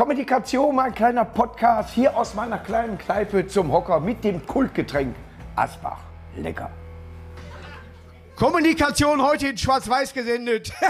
Kommunikation, mein kleiner Podcast hier aus meiner kleinen Kneipe zum Hocker mit dem Kultgetränk Asbach. Lecker. Kommunikation heute in Schwarz-Weiß gesendet.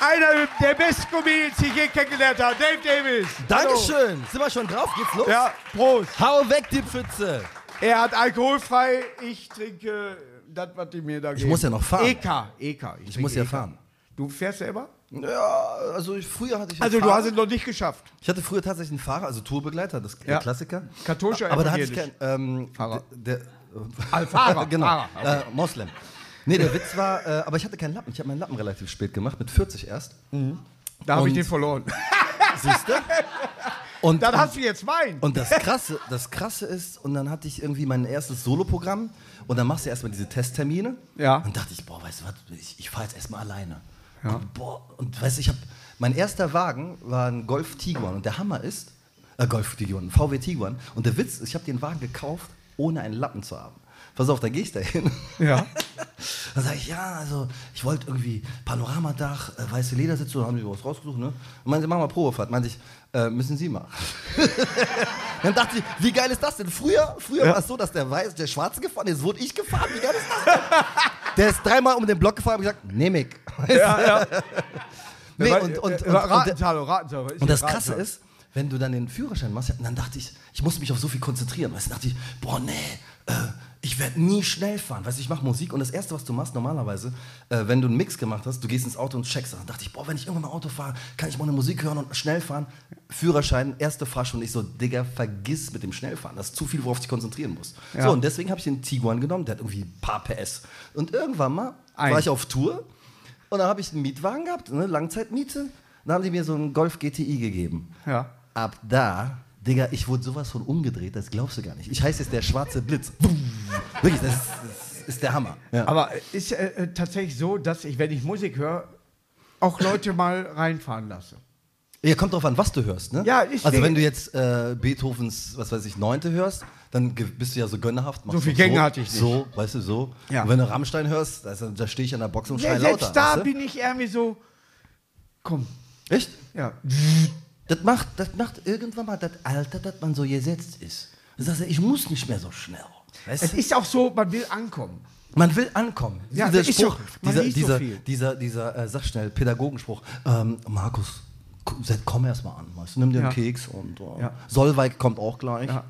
Einer der besten Comedians, die ich je kennengelernt habe, Dave Davis. Dankeschön. Sind wir schon drauf? Geht's los? Ja, Prost. Hau weg die Pfütze. Er hat alkoholfrei, ich trinke das, was die mir da geben. muss ja noch fahren. EK, EK. Ich trinke muss ja EK. fahren. Du fährst selber? Ja, also ich, früher hatte ich. Also du Fahrer. hast es noch nicht geschafft. Ich hatte früher tatsächlich einen Fahrer, also Tourbegleiter, das der Ja. Klassiker. Katholischer Aber da hatte ich kein evangelisch. ähm, Fahrer. Der, Ah, Fahrer, genau. Fahrer, okay. Äh, Moslem. Nee, der Witz war, äh, aber ich hatte keinen Lappen. Ich habe meinen Lappen relativ spät gemacht, mit 40 erst. Da habe ich den verloren. Siehst du? Und, Dann und, hast du jetzt meinen. und das Krasse, das Krasse ist, und dann hatte ich irgendwie mein erstes Soloprogramm und dann machst du erstmal diese Testtermine. Ja. Und dachte ich, boah, weißt du was, ich, ich fahre jetzt erstmal alleine. Und, boah, und weißt du, ich habe, mein erster Wagen war ein Golf Tiguan und der Hammer ist, äh, Golf Tiguan, ein VW Tiguan. Und der Witz ist, ich habe den Wagen gekauft, ohne einen Lappen zu haben. Pass auf, da gehe ich da hin. Ja. Dann sage ich, ja, also ich wollte irgendwie Panoramadach, äh, weiße Ledersitze, da haben die was rausgesucht, ne? Und meinte, machen wir Probefahrt. Meinte ich, äh, müssen Sie machen. Dann dachte ich, wie geil ist das denn? Früher, früher war es so, dass der Weiß, der Schwarze gefahren ist, wurde ich gefahren. Wie geil ist das denn? Der ist dreimal um den Block gefahren und gesagt, nehm ich. Ja, ja. Nee, und, und, und, äh, und, Ratenthaler, Ratenthaler. und das Krasse ist, wenn du dann den Führerschein machst, dann dachte ich, ich muss mich auf so viel konzentrieren. Weißt du, dachte ich, boah, nee, äh, ich werde nie schnell fahren. Weißt du, ich mache Musik und das Erste, was du machst normalerweise, äh, wenn du einen Mix gemacht hast, du gehst ins Auto und checkst. Dann dachte ich, boah, wenn ich irgendwann mal Auto fahre, kann ich mal eine Musik hören und schnell fahren. Führerschein, erste Fahrstunde. Ich so, Digga, vergiss mit dem Schnellfahren. Das ist zu viel, worauf ich konzentrieren muss. Ja. So, und deswegen habe ich den Tiguan genommen. Der hat irgendwie ein paar PS. Und irgendwann mal Ein. war ich auf Tour und dann habe ich einen Mietwagen gehabt, eine Langzeitmiete. Dann haben die mir so einen Golf GTI gegeben. Ja. Ab da, Digga, ich wurde sowas von umgedreht, das glaubst du gar nicht. Ich heiße jetzt der schwarze Blitz. Wirklich, das ist, das ist der Hammer. Ja. Aber ist äh, äh, tatsächlich so, dass ich, wenn ich Musik höre, auch Leute mal reinfahren lasse. Ja, kommt drauf an, was du hörst, ne? Ja, ich Also wenn du jetzt äh, Beethovens, was weiß ich, Neunte hörst, dann bist du ja so gönnerhaft. So viel Gänge hatte ich nicht. So, weißt du, so. Ja. Und wenn du Rammstein hörst, also, da stehe ich an der Box und Ja, schreie selbst lauter. da weißt du? bin ich irgendwie so, komm, Echt? ja. Das macht, das macht irgendwann mal das Alter, dass man so gesetzt ist. Das heißt, ich muss nicht mehr so schnell. Weißt Es ist auch so, man will ankommen. Man will ankommen. Ja, dieser das ist Spruch. Man dieser, liest so dieser, dieser, dieser, äh, sag schnell, Pädagogenspruch. Ähm, Markus, komm erst mal an. Weißt? Nimm dir Ja. einen Keks und äh, Ja. Solveig kommt auch gleich. Ja,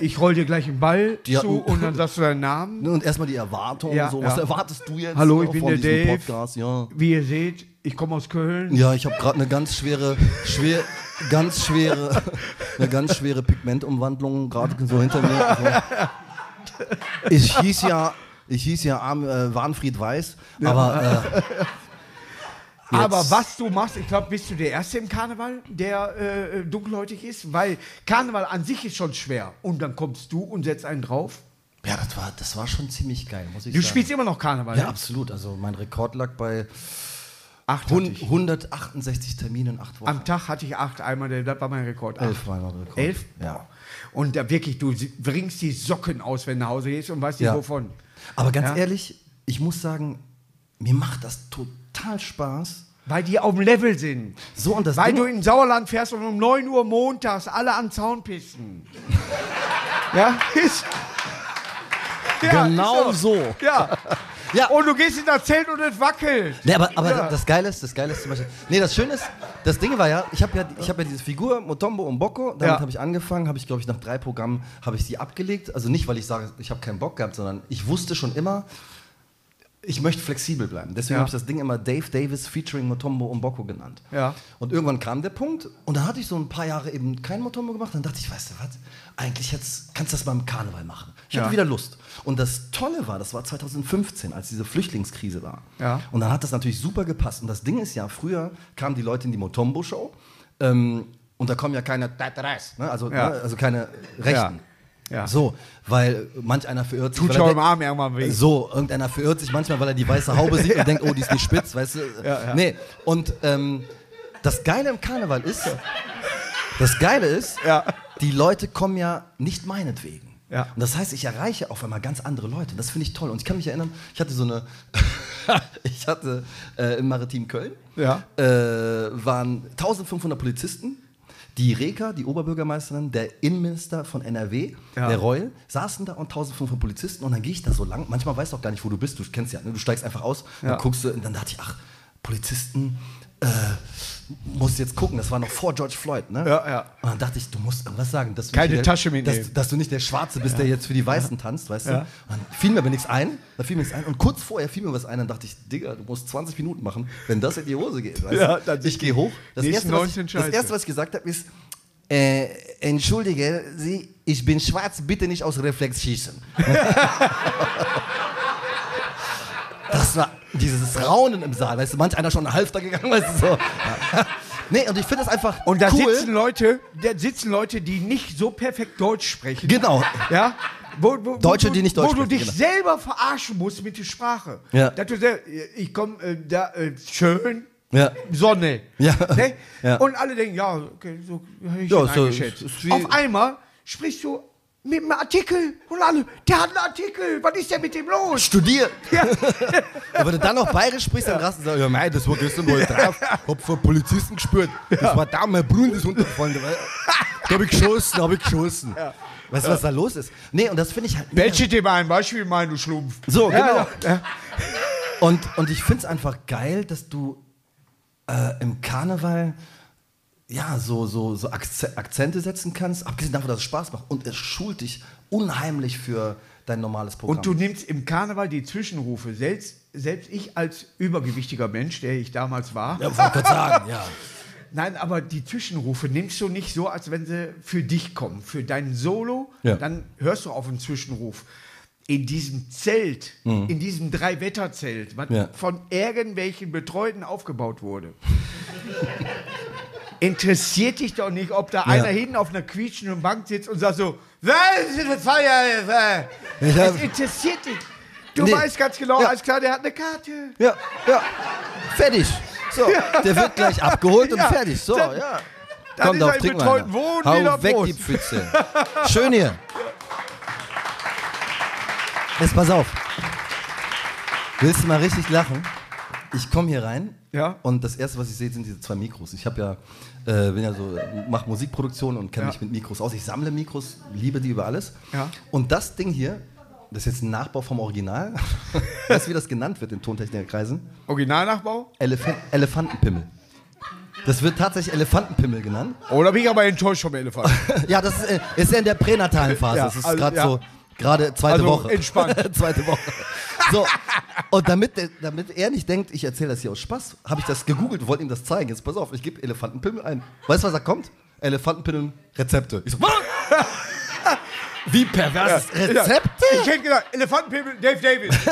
ich roll dir gleich einen Ball Ja. zu und dann sagst du deinen Namen. Und erstmal die Erwartung. So. Was erwartest du jetzt Hallo, ich bin der Dave. Podcast? Wie ihr seht, ich komme aus Köln. ja ich habe gerade eine ganz schwere, schwer, ganz schwere, eine ganz schwere Pigmentumwandlung gerade so hinter mir. So. Ich hieß ja, ich hieß ja Arm, äh, Warnfried Weiß, aber äh, Aber Jetzt- was du machst, ich glaube, bist du der Erste im Karneval, der äh, dunkelhäutig ist, weil Karneval an sich ist schon schwer. Und dann kommst du und setzt einen drauf. Ja, das war, das war schon ziemlich geil, muss ich Du sagen. spielst immer noch Karneval, Ja, ne? absolut. Also mein Rekord lag bei Acht hatte hun- ich. 168 Terminen in acht Wochen. Am Tag hatte ich acht, einmal, das war mein Rekord. Elf war mein Rekord. Elf? Ja. Und da wirklich, du bringst die Socken aus, wenn du nach Hause gehst und weißt nicht Ja. wovon. Aber ganz Ja. ehrlich, ich muss sagen, mir macht das total Spaß. Weil die auf dem Level sind. So, und das Weil Ding- du in Sauerland fährst und um 9 Uhr montags alle an Zaun pissen. ja, ist. Ja, Genau ist so. Ja. Ja. Und du gehst in das Zelt und es wackelt. Nee, aber, aber Ja. das Geile ist, das Geile ist zum Beispiel. Nee, das Schöne ist, das Ding war ja, ich habe ja, ich hab ja diese Figur Motombo und Bocco, damit Ja. habe ich angefangen, habe ich glaube ich nach drei Programmen habe ich sie abgelegt. Also nicht, weil ich sage, ich habe keinen Bock gehabt, sondern ich wusste schon immer, ich möchte flexibel bleiben. Deswegen Ja. habe ich das Ding immer Dave Davis featuring Motombo und Bocco genannt. Ja. Und irgendwann kam der Punkt und dann hatte ich so ein paar Jahre eben kein Motombo gemacht. Dann dachte ich, weißt du was, eigentlich jetzt kannst du das mal im Karneval machen. Ich hatte Ja. wieder Lust. Und das Tolle war, das war 2015, als diese Flüchtlingskrise war. Ja. Und dann hat das natürlich super gepasst. Und das Ding ist ja, früher kamen die Leute in die Motombo-Show ähm, und da kommen ja keine ne? also, ne? also keine Rechten. Ja. So, weil manch einer verirrt sich. Tut schon im Arm irgendwann weh. so, irgendeiner verirrt sich manchmal, weil er die weiße Haube sieht und denkt, oh, die ist nicht spitz, weißt du? Ja, ja. Nee, und ähm, das Geile im Karneval ist, das Geile ist, die Leute kommen ja nicht meinetwegen. Ja. Und das heißt, ich erreiche auf einmal ganz andere Leute. Das finde ich toll. Und ich kann mich erinnern, ich hatte so eine, ich hatte äh, im Maritim Köln Ja. äh, waren 1500 Polizisten. Die Reka, die Oberbürgermeisterin, der Innenminister von NRW, Ja. der Reul, saßen da und 1500 Polizisten und dann gehe ich da so lang. Manchmal weißt du auch gar nicht, wo du bist. Du kennst ja, ne? du steigst einfach aus, Ja. dann guckst du und dann dachte ich, ach, Polizisten, äh, musst jetzt gucken. Das war noch vor George Floyd, ne? Ja, ja. Und dann dachte ich, du musst irgendwas sagen. Dass du Keine der, Tasche mitnehmen. Dass, dass du nicht der Schwarze bist, der jetzt für die Weißen tanzt, weißt du? Ja. Und dann fiel mir aber nichts ein. Da fiel mir nichts ein. Und kurz vorher fiel mir was ein. Dann dachte ich, Digga, du musst 20 Minuten machen, wenn das in die Hose geht. Weißt Ja, du? ich gehe hoch. Das erste, was ich, 19 das erste, was ich gesagt habe, ist, äh, entschuldige Sie, ich bin schwarz, bitte nicht aus Reflex schießen. das war dieses Raunen im Saal, weißt du, manch einer schon einen Halfter gegangen, weißt du, so. Ja. Nee, und ich finde das einfach Und da cool. sitzen Leute, da sitzen Leute, die nicht so perfekt Deutsch sprechen. Genau. Ja? Wo, wo, Deutsche, wo, die nicht Deutsch Wo du sprechen, dich genau. selber verarschen musst mit der Sprache. Ja. Dass du sel- ich komme äh, da äh, schön, Ja. Sonne. Ja. Ne? Ja. Und alle denken, ja, okay, so habe ich Ja, so, eingeschätzt. Auf einmal sprichst du mit einem Artikel und alle, der hat einen Artikel, was ist denn mit dem los? Studiert. Ja. Ja, wenn du dann noch bayerisch sprichst, dann rasten sie, ja, mei, das war gestern wohl drauf. Hab von Polizisten gespürt. Das war da, mein Brunnen ist untergefallen. Da hab ich geschossen, da hab ich geschossen. Weißt du, was da los ist? Nee, und das finde ich halt. Welche dir mal ein Beispiel meinen, du Schlumpf? So, Ja, genau. ja. Und, und ich finde es einfach geil, dass du äh, im Karneval ja, so, so, so Akze- Akzente setzen kannst, abgesehen davon, dass es Spaß macht. Und es schult dich unheimlich für dein normales Programm. Und du nimmst im Karneval die Zwischenrufe. Selbst, selbst ich als übergewichtiger Mensch, der ich damals war, ja, wollte gerade sagen, ja. nein, aber die Zwischenrufe nimmst du nicht so, als wenn sie für dich kommen. Für dein Solo, Ja. dann hörst du auf einen Zwischenruf. In diesem Zelt, in diesem Drei-Wetter-Zelt, was Mhm. Ja. von irgendwelchen Betreuten aufgebaut wurde. Interessiert dich doch nicht, ob da einer hinten auf einer quietschenden Bank sitzt und sagt so, Es interessiert dich. Du Nee. weißt ganz genau, Ja. alles klar, der hat eine Karte. Ja, ja. Fertig. So, der wird gleich abgeholt und Ja. fertig. So, Dann- ja. dann Komm doch, trink mal. Wohnen Hau weg Prost. die Pfütze. Schön hier. Jetzt pass auf. Willst du mal richtig lachen? Ich komme hier rein Ja. und das erste, was ich sehe, sind diese zwei Mikros. Ich habe ja, äh, bin ja so, mache Musikproduktion und kenne Ja. mich mit Mikros aus. Ich sammle Mikros, liebe die über alles. Ja. Und das Ding hier, das ist jetzt ein Nachbau vom Original. weißt du, wie das genannt wird in Tontechnikerkreisen? Originalnachbau? Elef Elefantenpimmel. Das wird tatsächlich Elefantenpimmel genannt. Oder bin ich aber enttäuscht vom Elefant? Ja, das ist, äh, ist ja in der pränatalen Phase. Ja, das ist also, gerade ja. so, gerade zweite Also Woche. entspannt. zweite Woche. So, und damit, der- damit er nicht denkt, ich erzähle das hier aus Spaß, habe ich das gegoogelt und wollte ihm das zeigen. Jetzt pass auf, ich gebe Elefantenpimmel ein. Weißt du, was da kommt? Elefantenpimmel Rezepte. Ich so, was? Wie pervers ist Rezepte? Ich hätte gedacht, Elefantenpimmel, Dave Davis.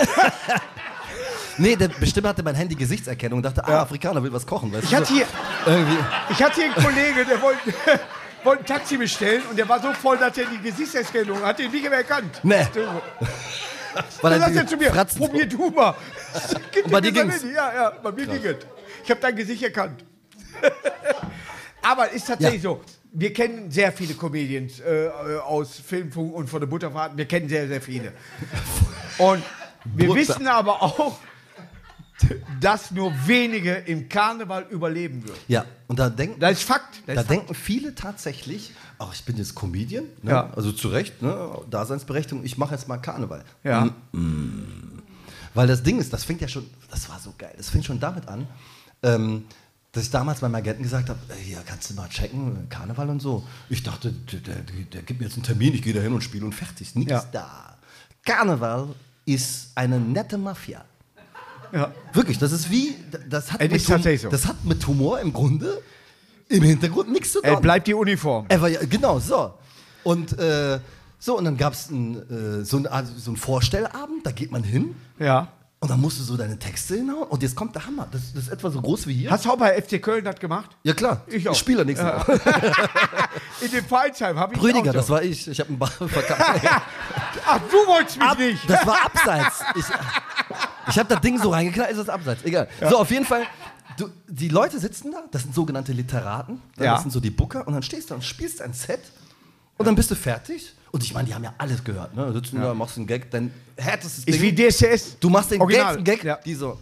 Nee, der bestimmt hatte mein Handy Gesichtserkennung und dachte, ah, Afrikaner will was kochen. Weißt Ich du, hatte hier, irgendwie. ich hatte hier einen Kollegen, der wollte, wollte ein Taxi bestellen und der war so voll, dass er die Gesichtserkennung hat ihn nicht mehr erkannt. Nee. Weil Dann sagt er zu mir, Fratzen- probier du mal. Gib bei dir ging's? Ja, ja, bei mir ging es. Ich habe dein Gesicht erkannt. Aber ist tatsächlich so. Wir kennen sehr viele Comedians äh, äh, aus Filmfunk und von der Butterfahrt. Wir kennen sehr, sehr viele. Und wir Butter. wissen aber auch, dass nur wenige im Karneval überleben würden. Ja, und da denken, Das ist Fakt. Das Da ist Fakt. denken viele tatsächlich, ach, ich bin jetzt Comedian, ne? Ja. also zu Recht, ne? Daseinsberechtigung, ich mache jetzt mal Karneval. Ja. Weil das Ding ist, das fängt ja schon, das war so geil, das fängt schon damit an, ähm, dass ich damals meinem Agenten gesagt habe, ey, hier kannst du mal checken, Karneval und so. Ich dachte, der, der, der gibt mir jetzt einen Termin, ich gehe da hin und spiele und fertig. Nichts Ja. da. Karneval ist eine nette Mafia. Ja. Wirklich, das ist wie, das hat, Es mit, ist tatsächlich so. das hat mit Humor im Grunde im Hintergrund nichts zu tun. Äh, bleibt die Uniform. Er war ja, genau, so. Und äh, so, und dann gab es äh, so, ein, also so einen Vorstellabend, da geht man hin Ja. und dann musst du so deine Texte hinhauen und jetzt kommt der Hammer. Das, das ist etwa so groß wie hier. Hast du auch bei FC Köln das gemacht? ja klar, Ich auch. Spieler nächste Ja. Woche. In dem Vereinsheim habe ich Rüdiger, das war ich. Ich habe einen Ball verkauft. Ach, du wolltest mich Ab, nicht. das war abseits. Ich, ich habe das Ding so reingeknallt, ist das abseits. Egal. So, auf jeden Fall. Du, die Leute sitzen da, das sind sogenannte Literaten, Ja. das sind so die Booker, und dann stehst du und spielst ein Set Und dann bist du fertig. Und ich meine, die haben ja alles gehört. Ne? Du sitzen da, machst einen Gag, dein härtestes Ist Ding. wie DSDS. du machst den Original. geilsten Gag, Ja. die so.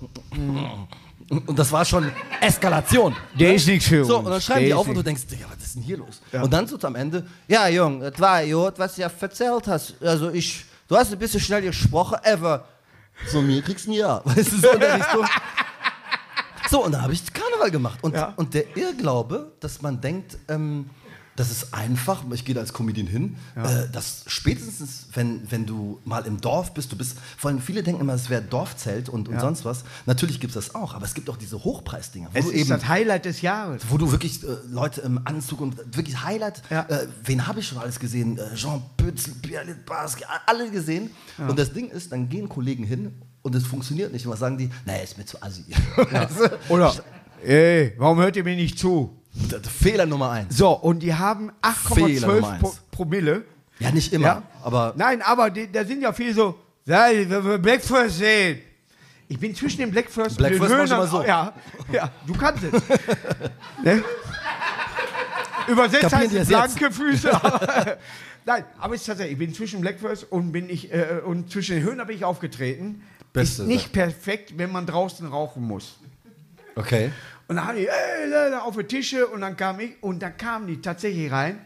Und das war schon Eskalation. Der ist nichts für So, uns. und dann schreiben Der die ist auf und du denkst, Digga, was ist denn hier los? Und dann so am Ende, ja, Jung, das war gut, was du ja erzählt hast. Also ich, du hast ein bisschen schnell gesprochen, aber von mir kriegst du ein Ja. Weißt du, so der Richtung. So, und da habe ich Karneval gemacht. Und, Ja. und der Irrglaube, dass man denkt, ähm, das ist einfach, ich gehe da als Comedian hin, äh, dass spätestens, wenn, wenn du mal im Dorf bist, du bist, vor allem viele denken immer, es wäre Dorfzelt und, und sonst was. Natürlich gibt es das auch, aber es gibt auch diese Hochpreisdinger, wo Es du ist eben das Highlight des Jahres. wo du wirklich äh, Leute im Anzug und wirklich Highlight, Ja. äh, wen habe ich schon alles gesehen? Äh, Jean Pützel, Pierre Littbarski, alle gesehen. Und das Ding ist, dann gehen Kollegen hin und es funktioniert nicht. Und was sagen die? Naja, ist mir zu assi. Oder, ey, warum hört ihr mir nicht zu? Fehler Nummer eins. So, und die haben Fehler Nummer 8,12 eins. Pro Promille. Ja, nicht immer, Ja? aber Nein, aber die, da sind ja viele so, ja, wir Blackfirst sehen. Ich bin zwischen dem Blackfirst Black und den First mach ich Höhnern. immer so. Ja, ja, du kannst es. ne? Übersetzt Kapieren heißt es das jetzt? blanke Füße. aber- Nein, aber es ist tatsächlich, ich bin zwischen Blackfirst und bin ich äh, und zwischen den Höhnern bin ich aufgetreten. Beste ist nicht perfekt, wenn man draußen rauchen muss. okay. Und dann haben die auf die Tische und dann kam ich und dann kamen die tatsächlich rein.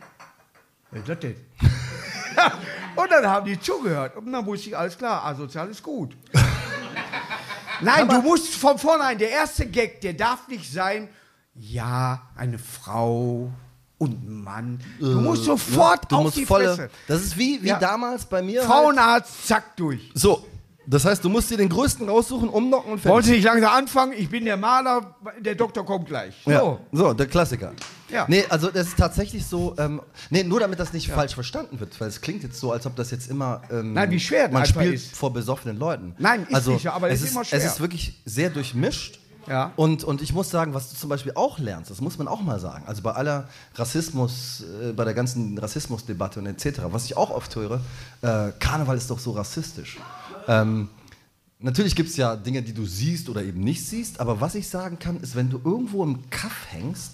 Was ist das denn? und dann haben die zugehört und dann wusste ich, alles klar, asozial ist gut. Nein, du musst von vornherein, der erste Gag, der darf nicht sein, ja, eine Frau und ein Mann. Du musst sofort Äh, Du auf musst die volle. Fresse. Das ist wie, wie Ja. damals bei mir. Halt. Frauenarzt, zack, durch. So, das heißt, du musst dir den größten raussuchen, umnocken und fertig. Sie nicht langsam anfangen? Ich bin der Maler, der Doktor kommt gleich. So. Ja, so, der Klassiker. Ja. Nee, also das ist tatsächlich so, ähm, nee, nur damit das nicht falsch verstanden wird, weil es klingt jetzt so, als ob das jetzt immer, ähm, Nein, wie schwer das man spielt ist. vor besoffenen Leuten. Nein, ist also, nicht aber es es ist immer schwer. Es ist wirklich sehr durchmischt. Ja. Und, und ich muss sagen, was du zum Beispiel auch lernst, das muss man auch mal sagen, also bei aller Rassismus, äh, bei der ganzen Rassismusdebatte und etc., was ich auch oft höre, äh, Karneval ist doch so rassistisch. Ähm, Natürlich gibt es ja Dinge, die du siehst oder eben nicht siehst, aber was ich sagen kann, ist, wenn du irgendwo im Kaff hängst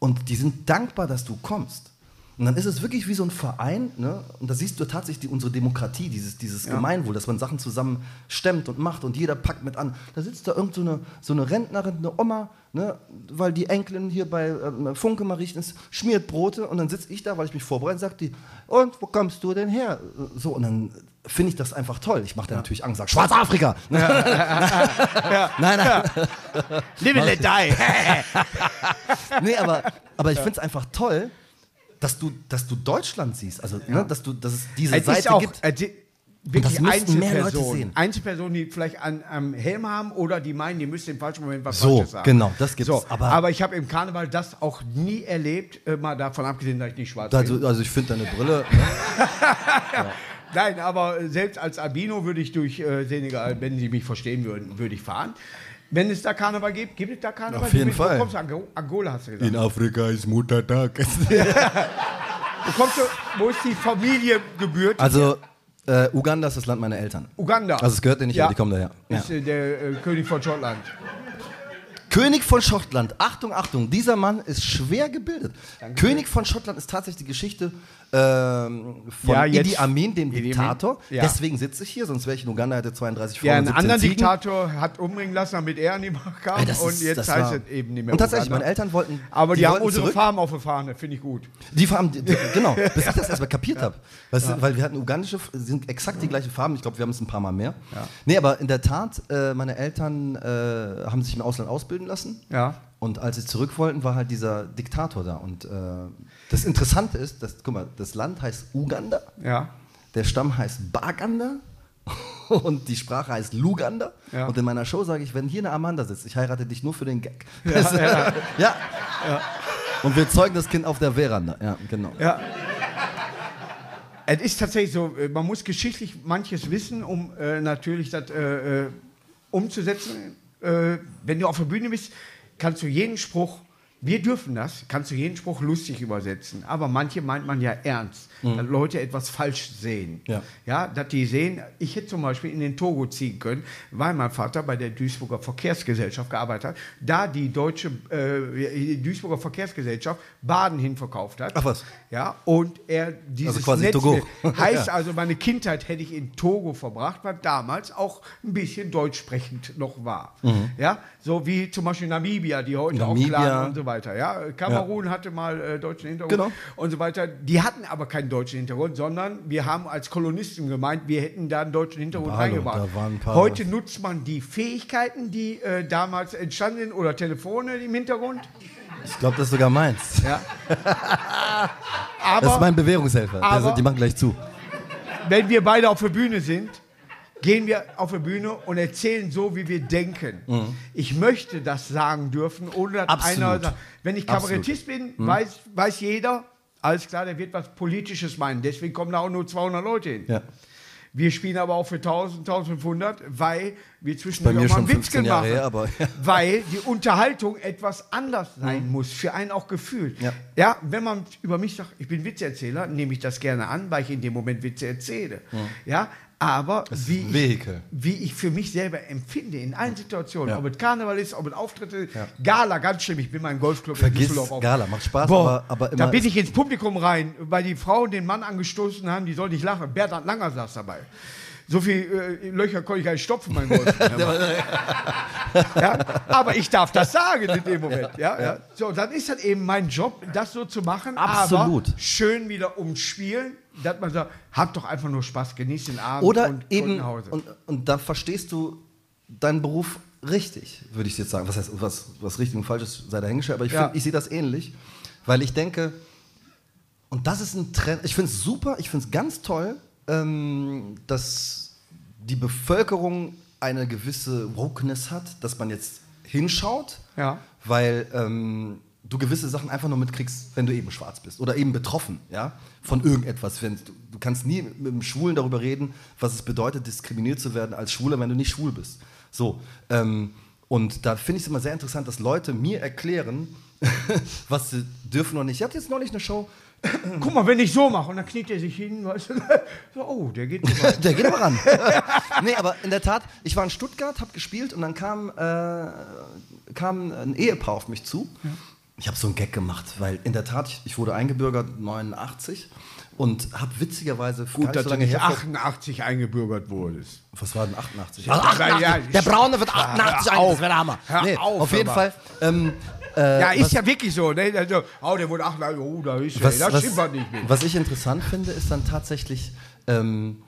und die sind dankbar, dass du kommst. Und dann ist es wirklich wie so ein Verein, ne? und da siehst du tatsächlich die, unsere Demokratie, dieses, dieses Gemeinwohl, dass man Sachen zusammen stemmt und macht und jeder packt mit an. Da sitzt da irgend so eine, so eine Rentnerin, eine Oma, ne? weil die Enkelin hier bei ähm, Funke mal riecht, ist, schmiert Brote und dann sitze ich da, weil ich mich vorbereite, sagt die, und wo kommst du denn her? So, und dann finde ich das einfach toll. Ich mache da natürlich Angst, sag Schwarzafrika! Nein, nein. Live and let die. nee, aber, aber ich finde es einfach toll, dass du, dass du Deutschland siehst. Also, ne, dass, du, dass es diese Es Seite auch gibt. äh, die- wirklich das müssten mehr Leute Einzelpersonen. Einzelpersonen, die vielleicht an, am Helm haben oder die meinen, die müssten im falschen Moment was So, Falsches sagen. genau, das gibt's. So, Aber- aber, ich habe im Karneval das auch nie erlebt, äh, mal davon abgesehen, dass ich nicht schwarz Also, bin. also ich finde deine Brille. Ne? Nein, aber äh, selbst als Albino würde ich durch äh, Senegal, wenn sie mich verstehen würden, würde ich fahren. Wenn es da Karneval gibt, gibt es da Karneval? Auf jeden du Fall. Wo kommst du? Ango- Angola hast du gesagt. Afrika ist Muttertag. Wo, kommst du, wo ist die Familie gebührt? also, äh, Uganda ist das Land meiner Eltern. Uganda. Also, es gehört dir nicht, Ja. aber die kommen daher. Ja. Ist äh, der äh, König von Schottland. König von Schottland, Achtung, Achtung, dieser Mann ist schwer gebildet. König von Schottland ist tatsächlich die Geschichte ähm, von Ja, Idi Amin, dem Idi Diktator. ja. Deswegen sitze ich hier, sonst wäre ich in Uganda, hätte 32 Frauen und einen 17 anderen Ziegen. Diktator hat umbringen lassen, damit er an die Macht kam. Das und ist- jetzt heißt war- es eben nicht mehr Und tatsächlich, Uganda. meine Eltern wollten. Aber die, haben wollten unsere zurück. Farm auf der Fahne, finde ich gut. Die Farben, die, die, genau, bis ich das erstmal kapiert habe. Weil wir hatten ugandische, sind exakt die gleiche Farben. Ich glaube, wir haben es ein paar Mal mehr. Ja. Nee, aber in der Tat, äh, meine Eltern äh, haben sich im Ausland ausbilden lassen. Ja. Und als sie zurück wollten, war halt dieser Diktator da. Und äh, das Interessante ist, dass, guck mal, das Land heißt Uganda, Ja. der Stamm heißt Baganda und die Sprache heißt Luganda. Ja. Und in meiner Show sage ich, wenn hier eine Amanda sitzt, ich heirate dich nur für den Gag. Ja, ja. Und wir zeugen das Kind auf der Veranda. Ja, genau. Ja. Es ist tatsächlich so, äh, man muss geschichtlich manches wissen, um äh, natürlich das äh, äh, umzusetzen. Äh, wenn du auf der Bühne bist, kannst du jeden Spruch wir dürfen das, kannst du jeden Spruch lustig übersetzen, aber manche meint man ja ernst, dass Leute etwas falsch sehen. Ja. ja, dass die sehen, ich hätte zum Beispiel in den Togo ziehen können, weil mein Vater bei der Duisburger Verkehrsgesellschaft gearbeitet hat, da die deutsche äh, die Duisburger Verkehrsgesellschaft Baden hin verkauft hat. Ach was. Ja, und er dieses Also quasi Netz Togo. heißt Ja. also, meine Kindheit hätte ich in Togo verbracht, weil damals auch ein bisschen deutsch sprechend noch war. Ja, so wie zum Beispiel Namibia, die heute Mhm. Namibia. auch klagen und so weiter. Ja, Kamerun hatte mal äh, deutschen Hintergrund Genau. und so weiter. Die hatten aber keinen deutschen Hintergrund, sondern wir haben als Kolonisten gemeint, wir hätten da einen deutschen Hintergrund reingebracht. Heute nutzt man die Fähigkeiten, die äh, damals entstanden sind, oder Telefone im Hintergrund. Ich glaube, das ist sogar meins. Ja. Das ist aber mein Bewährungshelfer. Aber- die machen gleich zu. wenn wir beide auf der Bühne sind, gehen wir auf der Bühne und erzählen so, wie wir denken. Ich möchte das sagen dürfen, ohne dass Mhm. Absolut. einer sagt. Wenn ich Absolut. Mhm. Kabarettist bin, weiß, weiß jeder, alles klar, der wird was Politisches meinen. Deswegen kommen da auch nur 200 Leute hin. Ja. Wir spielen aber auch für 1000, 1500, weil wir zwischendurch auch mal einen Witz 15 Jahre machen. her, aber ja. Weil die Unterhaltung etwas anders sein muss, für einen auch gefühlt. Ja. Ja, wenn man über mich sagt, ich bin Witzeerzähler, nehme ich das gerne an, weil ich in dem Moment Witze erzähle. Ja, aber ist wie ich, wie ich für mich selber empfinde, in allen Situationen, Ja. ob es Karneval ist, ob es Auftritte, Ja. Gala, ganz schlimm, ich bin mal im Golfclub Vergiss in Düsseldorf auf- Gala, macht Spaß, Boah, aber- aber da bin ich ins Publikum rein, weil die Frauen den Mann angestoßen haben, die soll nicht lachen. Bernhard Langer saß dabei. So viel äh, Löcher konnte ich gar nicht stopfen, mein Golf. ja, aber ich darf das sagen in dem Moment. Ja, ja. So, dann ist das eben mein Job, das so zu machen, Absolut. aber schön wieder umspielen, dass man sagt, habt doch einfach nur Spaß, genießt den Abend Oder und eben, nach Hause. und, und da verstehst du deinen Beruf richtig, würde ich jetzt sagen. Was heißt, was, was richtig und falsch ist, sei dahingestellt, aber ich, Ja. find, ich sehe das ähnlich, weil ich denke, und das ist ein Trend, ich finde es super, ich finde es ganz toll, ähm, dass die Bevölkerung eine gewisse Wokeness hat, dass man jetzt hinschaut, Ja. weil ähm, du gewisse Sachen einfach nur mitkriegst, wenn du eben schwarz bist oder eben betroffen ja, von irgendetwas. Du, du kannst nie mit einem Schwulen darüber reden, was es bedeutet, diskriminiert zu werden als Schwuler, wenn du nicht schwul bist. So, ähm, und da finde ich es immer sehr interessant, dass Leute mir erklären, was sie dürfen oder nicht. Ich hatte jetzt neulich eine Show, Guck mal, wenn ich so mache und dann kniet er sich hin, weißt du, so, oh, der geht weit. Der geht aber ran. nee, aber in der Tat, ich war in Stuttgart, habe gespielt und dann kam, äh, kam ein Ehepaar auf mich zu. Ich habe so einen Gag gemacht, weil in der Tat, ich, ich wurde eingebürgert 89 und habe witzigerweise Gut, nicht dass so du lange nicht her- 88 eingebürgert wurdest. Was war denn 88? Ja, aber ja, der Braune wird 88 Hör auf. das wäre der Hammer. Hör Nee, auf, auf jeden. Fall. Ähm, äh, Ja, ist was- ja wirklich so. Ne? Also, oh, der wurde 88, oh, da ist was, da was, stimmt was nicht mit. was ich interessant finde, ist dann tatsächlich, ähm,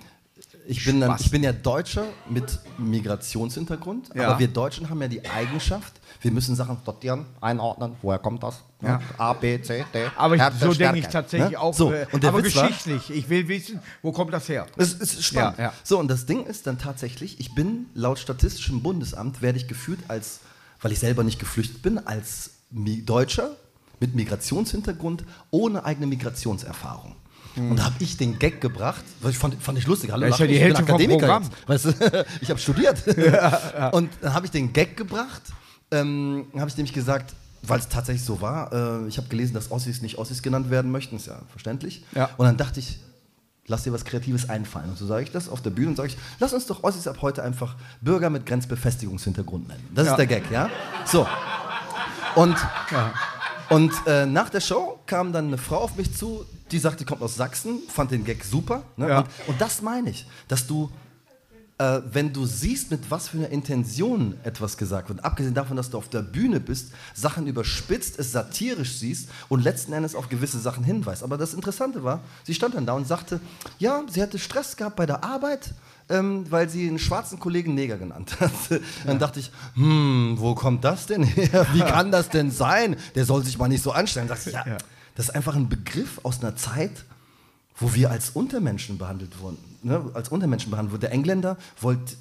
ich, bin dann, ich bin ja Deutscher mit Migrationshintergrund, Ja. aber wir Deutschen haben ja die Eigenschaft, wir müssen Sachen sortieren, einordnen, woher kommt das? Ja. A, B, C, D. Aber ich, so denke ich tatsächlich Ne? auch. So, äh, und der aber Witz war, geschichtlich. Ich will wissen, wo kommt das her? es ist spannend. Ja, ja. So, und das Ding ist dann tatsächlich, ich bin laut Statistischem Bundesamt, werde ich geführt als, weil ich selber nicht geflüchtet bin, als Deutscher mit Migrationshintergrund ohne eigene Migrationserfahrung. Und da habe ich den Gag gebracht, weil ich fand, fand ich lustig. Hallo, Hm. Lach ja die ich bin Akademiker jetzt. Weißt du, ich habe studiert. Und dann habe ich den Gag gebracht, ähm, habe ich nämlich gesagt, weil es tatsächlich so war, äh, ich habe gelesen, dass Ossis nicht Ossis genannt werden möchten, ist ja verständlich. Ja. Und dann dachte ich, lass dir was Kreatives einfallen. Und so sage ich das auf der Bühne und sage ich, lass uns doch Ossis ab heute einfach Bürger mit Grenzbefestigungshintergrund nennen. Das Ja. ist der Gag, ja? So. Und, und äh, nach der Show kam dann eine Frau auf mich zu, die sagte, die kommt aus Sachsen, fand den Gag super. Ne? Ja. Und, und das meine ich, dass du äh, wenn du siehst, mit was für einer Intention etwas gesagt wird, abgesehen davon, dass du auf der Bühne bist, Sachen überspitzt, es satirisch siehst und letzten Endes auf gewisse Sachen hinweist. Aber das Interessante war, sie stand dann da und sagte, ja, sie hatte Stress gehabt bei der Arbeit, ähm, weil sie einen schwarzen Kollegen Neger genannt hat. Dann dachte ich, hm, wo kommt das denn her? Wie kann das denn sein? Der soll sich mal nicht so anstellen. Dachte ich, ja, Ja. das ist einfach ein Begriff aus einer Zeit, wo wir als Untermenschen behandelt wurden. Ne, als Untermenschen behandelt wurden. Der Engländer wollte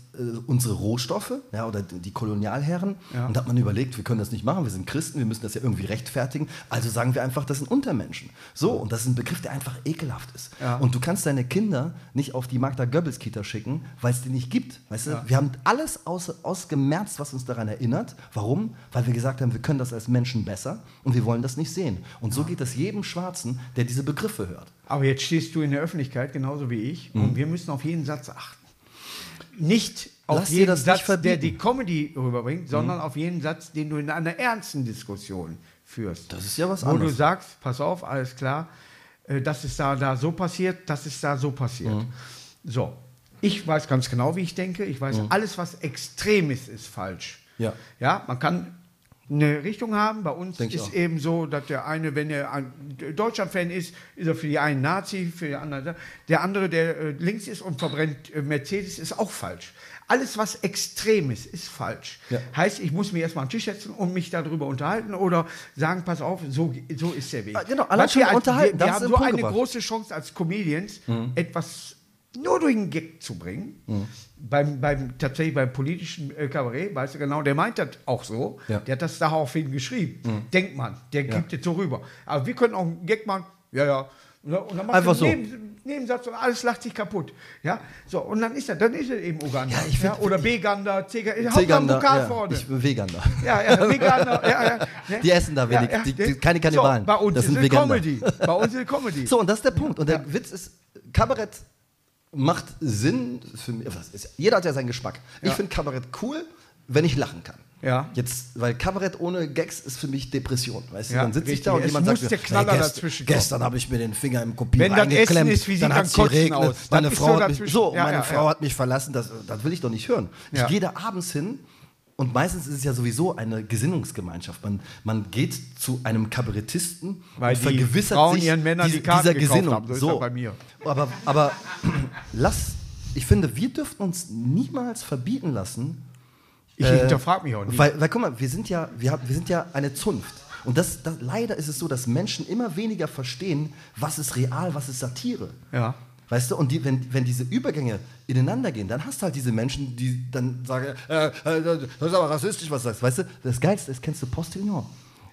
unsere Rohstoffe ja, oder die Kolonialherren und da hat man überlegt, wir können das nicht machen, wir sind Christen, wir müssen das ja irgendwie rechtfertigen, also sagen wir einfach, das sind Untermenschen. So, und das ist ein Begriff, der einfach ekelhaft ist. Ja. Und du kannst deine Kinder nicht auf die Magda Goebbels Kita schicken, weil es die nicht gibt. Weißt du? Wir haben alles aus, ausgemerzt, was uns daran erinnert. Warum? Weil wir gesagt haben, wir können das als Menschen besser und wir wollen das nicht sehen. Und so geht es jedem Schwarzen, der diese Begriffe hört. Aber jetzt stehst du in der Öffentlichkeit, genauso wie ich, und wir müssen auf jeden Satz achten. Nicht auf Mhm. Lass jeden Satz, der verbieten. Mhm. die Comedy rüberbringt, sondern auf jeden Satz, den du in einer ernsten Diskussion führst. Das ist ja was Wo du anderes. sagst, pass auf, alles klar, äh, das ist da, da so passiert, das ist da so passiert. Mhm. So, ich weiß ganz genau, wie ich denke. Ich weiß, alles, was extrem ist, ist falsch. Ja. Ja, man kann eine Richtung haben. Bei uns Denk ist eben so, dass der eine, wenn er ein Deutschland-Fan ist, ist er für die einen Nazi, für die anderen. Der andere, der äh, links ist und verbrennt äh, Mercedes, ist auch falsch. Alles, was extrem ist, ist falsch. Ja. Heißt, ich muss mich erstmal an den Tisch setzen und mich darüber unterhalten oder sagen, pass auf, so, so ist der Weg. Ah, genau, allein schon wir als, unterhalten, Wir, wir haben so Punkt eine gebracht. große Chance als Comedians, etwas nur durch einen Gag zu bringen. Mhm. Beim, beim, tatsächlich beim politischen äh, Kabarett, weißt du genau, der meint das auch so. Ja. Mhm. Der hat das daraufhin geschrieben. Denkt man, der gibt es so rüber. Aber wir können auch einen Gag machen, ja, ja. Und dann- macht Einfach so. Neben, Nebensatz und alles lacht sich kaputt. Ja, so, und dann ist er, dann ist er eben Uganda. Ja, ich find- oder Beganda, Hauptsache ja, vorne. ich bin Veganer. Ja, ja, Veganer. Ja, ja, ne? Die essen da wenig. Die- die- keine So, Kannibalen. bei uns Das ist sind. Comedy. Bei uns ist Comedy. So, und das ist der Punkt. Und der Witz ist, Kabarett macht Sinn für mich. Jeder hat ja seinen Geschmack. Ich Ja. finde Kabarett cool, wenn ich lachen kann. Ja. Jetzt, weil Kabarett ohne Gags ist für mich Depression. Weißt du, Ja, dann sitze ich da und Es jemand sagt der mir, Knaller "Hey, gest- dazwischen kommen." Gestern habe ich mir den Finger im Kopier Wenn eingeklemmt, ist, wie dann hat es geregnet, aus? meine Frau, so hat mich, so, Ja, meine Frau hat mich verlassen, das, das will ich doch nicht hören. Ich gehe da abends hin und meistens ist es ja sowieso eine Gesinnungsgemeinschaft. Man, man geht zu einem Kabarettisten Weil und die vergewissert Frauen sich ihren Männern diese- die Karten dieser Gesinnung. haben. So das bei mir. Aber, aber lass, ich finde, wir dürften uns niemals verbieten lassen, Ich hinterfrage mich auch nicht. weil, weil guck mal, wir sind ja, wir, haben, wir sind ja eine Zunft. Und das, das, leider ist es so, dass Menschen immer weniger verstehen, was ist real, was ist Satire. Ja. Weißt du, und die, wenn, wenn diese Übergänge ineinander gehen, dann hast du halt diese Menschen, die dann sagen, äh, äh, das ist aber rassistisch, was du sagst. Weißt du, das Geilste ist, kennst du Postillon?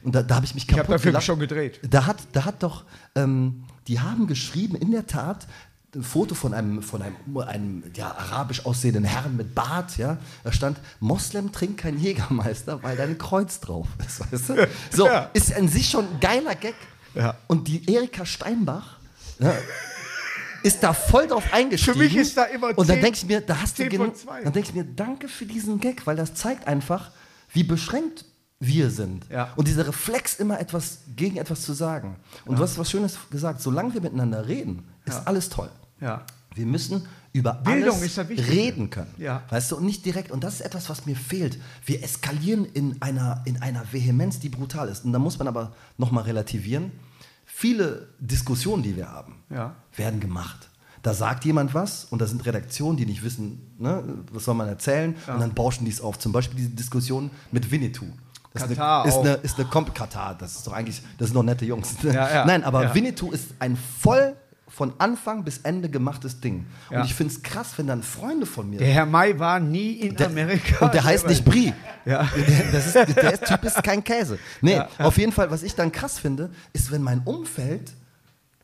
Und da, da habe ich mich Ich kaputt habe dafür gelacht. schon gedreht. Da hat, da hat doch, ähm, die haben geschrieben, in der Tat, ein Foto von einem, von einem, einem ja, arabisch aussehenden Herrn mit Bart, ja. Da stand, Moslem trinkt kein Jägermeister, weil da ein Kreuz drauf ist, weißt du? So, Ja. ist an sich schon ein geiler Gag. Ja. Und die Erika Steinbach, ja, ist da voll drauf eingestiegen. Für mich ist da immer Und dann 10 denke ich mir, da hast du 10 zwei. Dann denke ich mir, danke für diesen Gag, weil das zeigt einfach, wie beschränkt wir sind. Ja. Und dieser Reflex, immer etwas gegen etwas zu sagen. Und du hast was Schönes gesagt, solange wir miteinander reden, ist Ja. alles toll. Ja. Wir müssen über Bildung alles reden können. Ja. Weißt du, und nicht direkt. Und das ist etwas, was mir fehlt. Wir eskalieren in einer, in einer Vehemenz, die brutal ist. Und da muss man aber nochmal relativieren. Viele Diskussionen, die wir haben, Ja. werden gemacht. Da sagt jemand was und da sind Redaktionen, die nicht wissen, ne, was soll man erzählen, und dann bauschen die es auf. Zum Beispiel diese Diskussion mit Winnetou. Das Katar ist eine, ist eine, ist eine Katar, das ist doch eigentlich, das sind doch nette Jungs. Ja, ja. Nein, aber Ja. Winnetou ist ein voll von Anfang bis Ende gemachtes Ding. Ja. Und ich finde es krass, wenn dann Freunde von mir. Der Herr May war nie in Der- Amerika. Und der heißt nicht Brie. Ja. Der, das ist, der Typ ist kein Käse. Nee, Ja, auf jeden Fall, was ich dann krass finde, ist, wenn mein Umfeld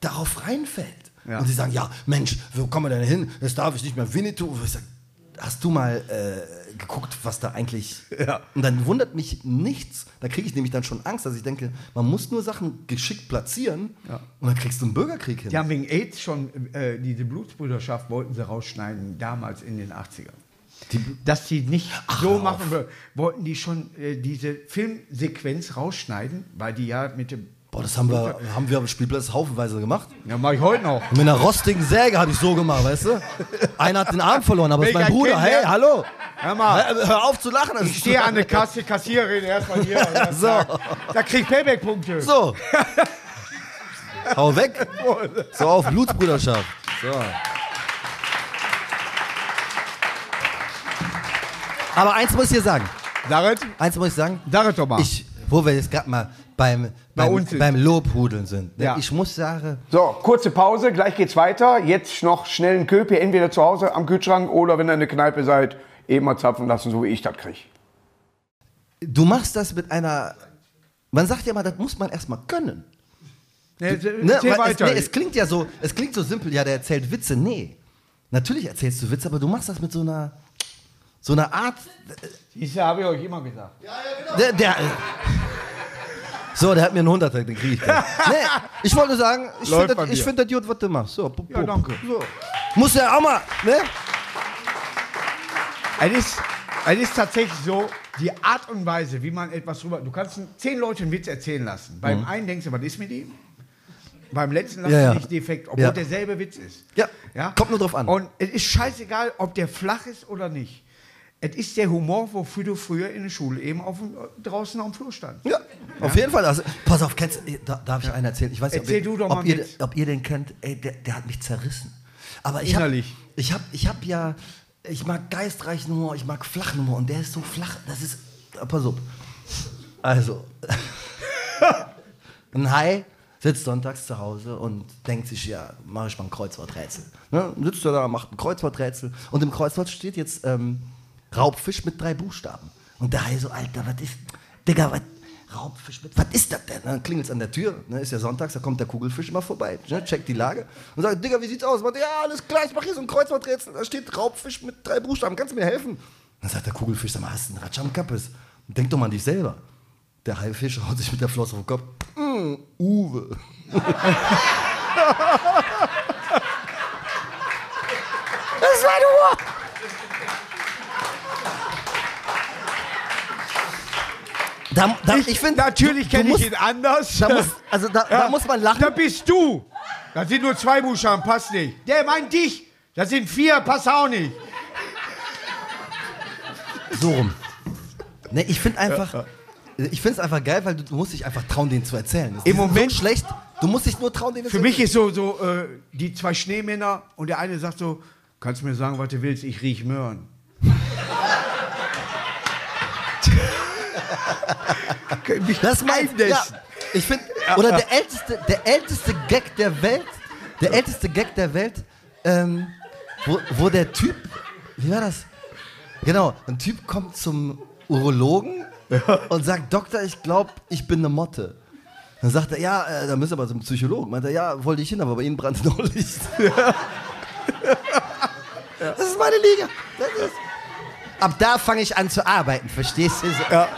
darauf reinfällt. Ja. Und sie sagen, ja, Mensch, wo kommen wir denn hin? Jetzt darf ich nicht mehr Winnetou. Und ich sag, hast du mal äh, geguckt, was da eigentlich... Ja. Und dann wundert mich nichts. Da kriege ich nämlich dann schon Angst, dass ich denke, man muss nur Sachen geschickt platzieren Ja. und dann kriegst du einen Bürgerkrieg hin. Die haben wegen AIDS schon äh, diese Blutsbrüderschaft wollten sie rausschneiden, damals in den 80ern. Die- Dass sie nicht Ach, so machen wollten, wollten die schon äh, diese Filmsequenz rausschneiden, weil die ja mit dem. Boah, das haben wir, haben wir am Spielplatz haufenweise gemacht. Ja, mache ich heute noch. Und mit einer rostigen Säge habe ich so gemacht, weißt du? Einer hat den Arm verloren, aber es ist mein Bruder. Kind, Hey, ja. hallo! Hör mal, Hör, auf zu lachen. ich stehe an der Kasse, Kassiererin erstmal hier. So. Da krieg ich Payback-Punkte. So. Hau weg. So auf Blutsbruderschaft. So. Aber eins muss ich dir sagen. Darit, Eins muss ich sagen. Darit doch mal. Ich wo wir jetzt gerade mal beim, Bei beim, uns sind. beim Lobhudeln sind. ne? Ja. Ich muss sagen, So, kurze Pause, gleich geht's weiter. Jetzt noch schnell einen Köpi, entweder zu Hause am Kühlschrank oder wenn ihr in der Kneipe seid, eben mal zapfen lassen, so wie ich das kriege. du machst das mit einer. Man sagt ja mal, das muss man erstmal können. Ne, erzähl weil weiter. Es, nee, es klingt ja so, es klingt so simpel, ja, der erzählt Witze. Nee. Natürlich erzählst du Witze, aber du machst das mit so einer, so einer Art. Du, habe ich euch immer gesagt. Der, der, so, der hat mir einen Hunderter, den krieg ich. gleich. Nee, ich wollte sagen, ich finde das, ich mir. find das gut, was du machst. So, pup, Ja, pup. danke. So. Muss ja auch mal, ne? Es ist, es ist tatsächlich so, die Art und Weise, wie man etwas drüber. Du kannst zehn Leute einen Witz erzählen lassen. Beim einen denkst du, was ist mit ihm? Beim letzten lassen Mhm. Ja, ja. du dich defekt, obwohl Ja. derselbe Witz ist. Ja, kommt nur drauf an. Und es ist scheißegal, ob der flach ist oder nicht. Es ist der Humor, wofür du früher in der Schule eben auf draußen dem Flur standst. Ja, auf jeden Fall. Also, pass auf, kennst, da, darf ich einen erzählen? Ich weiß nicht, ob, Erzähl ihr, du doch mal ob, ihr, ob ihr den kennt. Ey, der, der hat mich zerrissen. Aber ich habe ich hab, ich hab ja, ich mag geistreichen Humor, ich mag flachen Humor und der ist so flach, das ist, pass auf. Also, ein Hai sitzt sonntags zu Hause und denkt sich, ja, mache ich mal ein Kreuzworträtsel. Ne? Sitzt er da, macht ein Kreuzworträtsel und im Kreuzwort steht jetzt ähm, Raubfisch mit drei Buchstaben. Und der Hai so, Alter, was ist, Digga, was, Raubfisch mit, was ist das denn? Dann klingelt es an der Tür, ne? ist ja sonntags, da kommt der Kugelfisch immer vorbei, ne? checkt die Lage und sagt, Digga, wie sieht's aus? Sagt, ja, alles klar, ich mache hier so ein Kreuzworträtsel, da steht Raubfisch mit drei Buchstaben, kannst du mir helfen? Dann sagt der Kugelfisch, sag mal, hast du einen Ratsch am Kappes? Denk doch mal an dich selber. Der Haifisch haut sich mit der Flosse auf den Kopf. Mm, Uwe. das ist mein Humor. Da, da, ich, finde, Natürlich du kenne ich ihn anders. Da muss, also da, da muss man lachen. Da bist du. Das sind nur zwei Buchstaben, passt nicht. Der meint dich. Das sind vier, passt auch nicht. So rum. Ne, ich finde einfach, ich finde es einfach geil, weil du, musst dich einfach trauen, den zu erzählen. Das Im Moment- so schlecht. Du musst dich nur trauen, den Für mich ist so, so äh, die zwei Schneemänner und der eine sagt so, kannst du mir sagen, was du willst, ich riech Möhren. Das mein Eindessen. ja, Ich finde, oder der älteste, der älteste Gag der Welt, der älteste Gag der Welt, ähm, wo, wo der Typ, wie war das? Genau, ein Typ kommt zum Urologen und sagt, Doktor, ich glaube, ich bin eine Motte. Dann sagt er, ja, äh, da müssen wir aber zum Psychologen. Meint er, ja, wollte ich hin, aber bei Ihnen brannte noch Licht. Das ist meine Liga. Das ist. Ab da fange ich an zu arbeiten, verstehst du? Da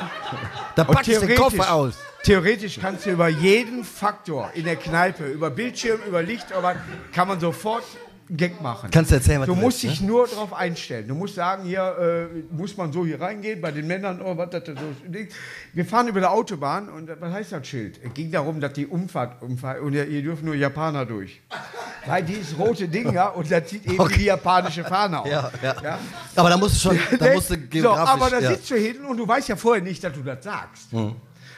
Und packe ich den Koffer aus. theoretisch kannst du über jeden Faktor in der Kneipe, über Bildschirm, über Licht, aber kann man sofort Gag machen. Kannst du erzählen, was Du du musst willst, dich nur darauf einstellen. Du musst sagen, hier äh, muss man so hier reingehen, bei den Männern, oh, was das da so. Wir fahren über der Autobahn und äh, was heißt das Schild? Es ging darum, dass die Umfahrt, Umfahrt und ja, hier dürfen nur Japaner durch. Weil dieses rote Ding, ja, und das sieht eben wie die japanische Fahne aus. Ja, ja. Aber da musst du schon, da musst du so, geografisch. aber da ja. sitzt du hinten und du weißt ja vorher nicht, dass du das sagst.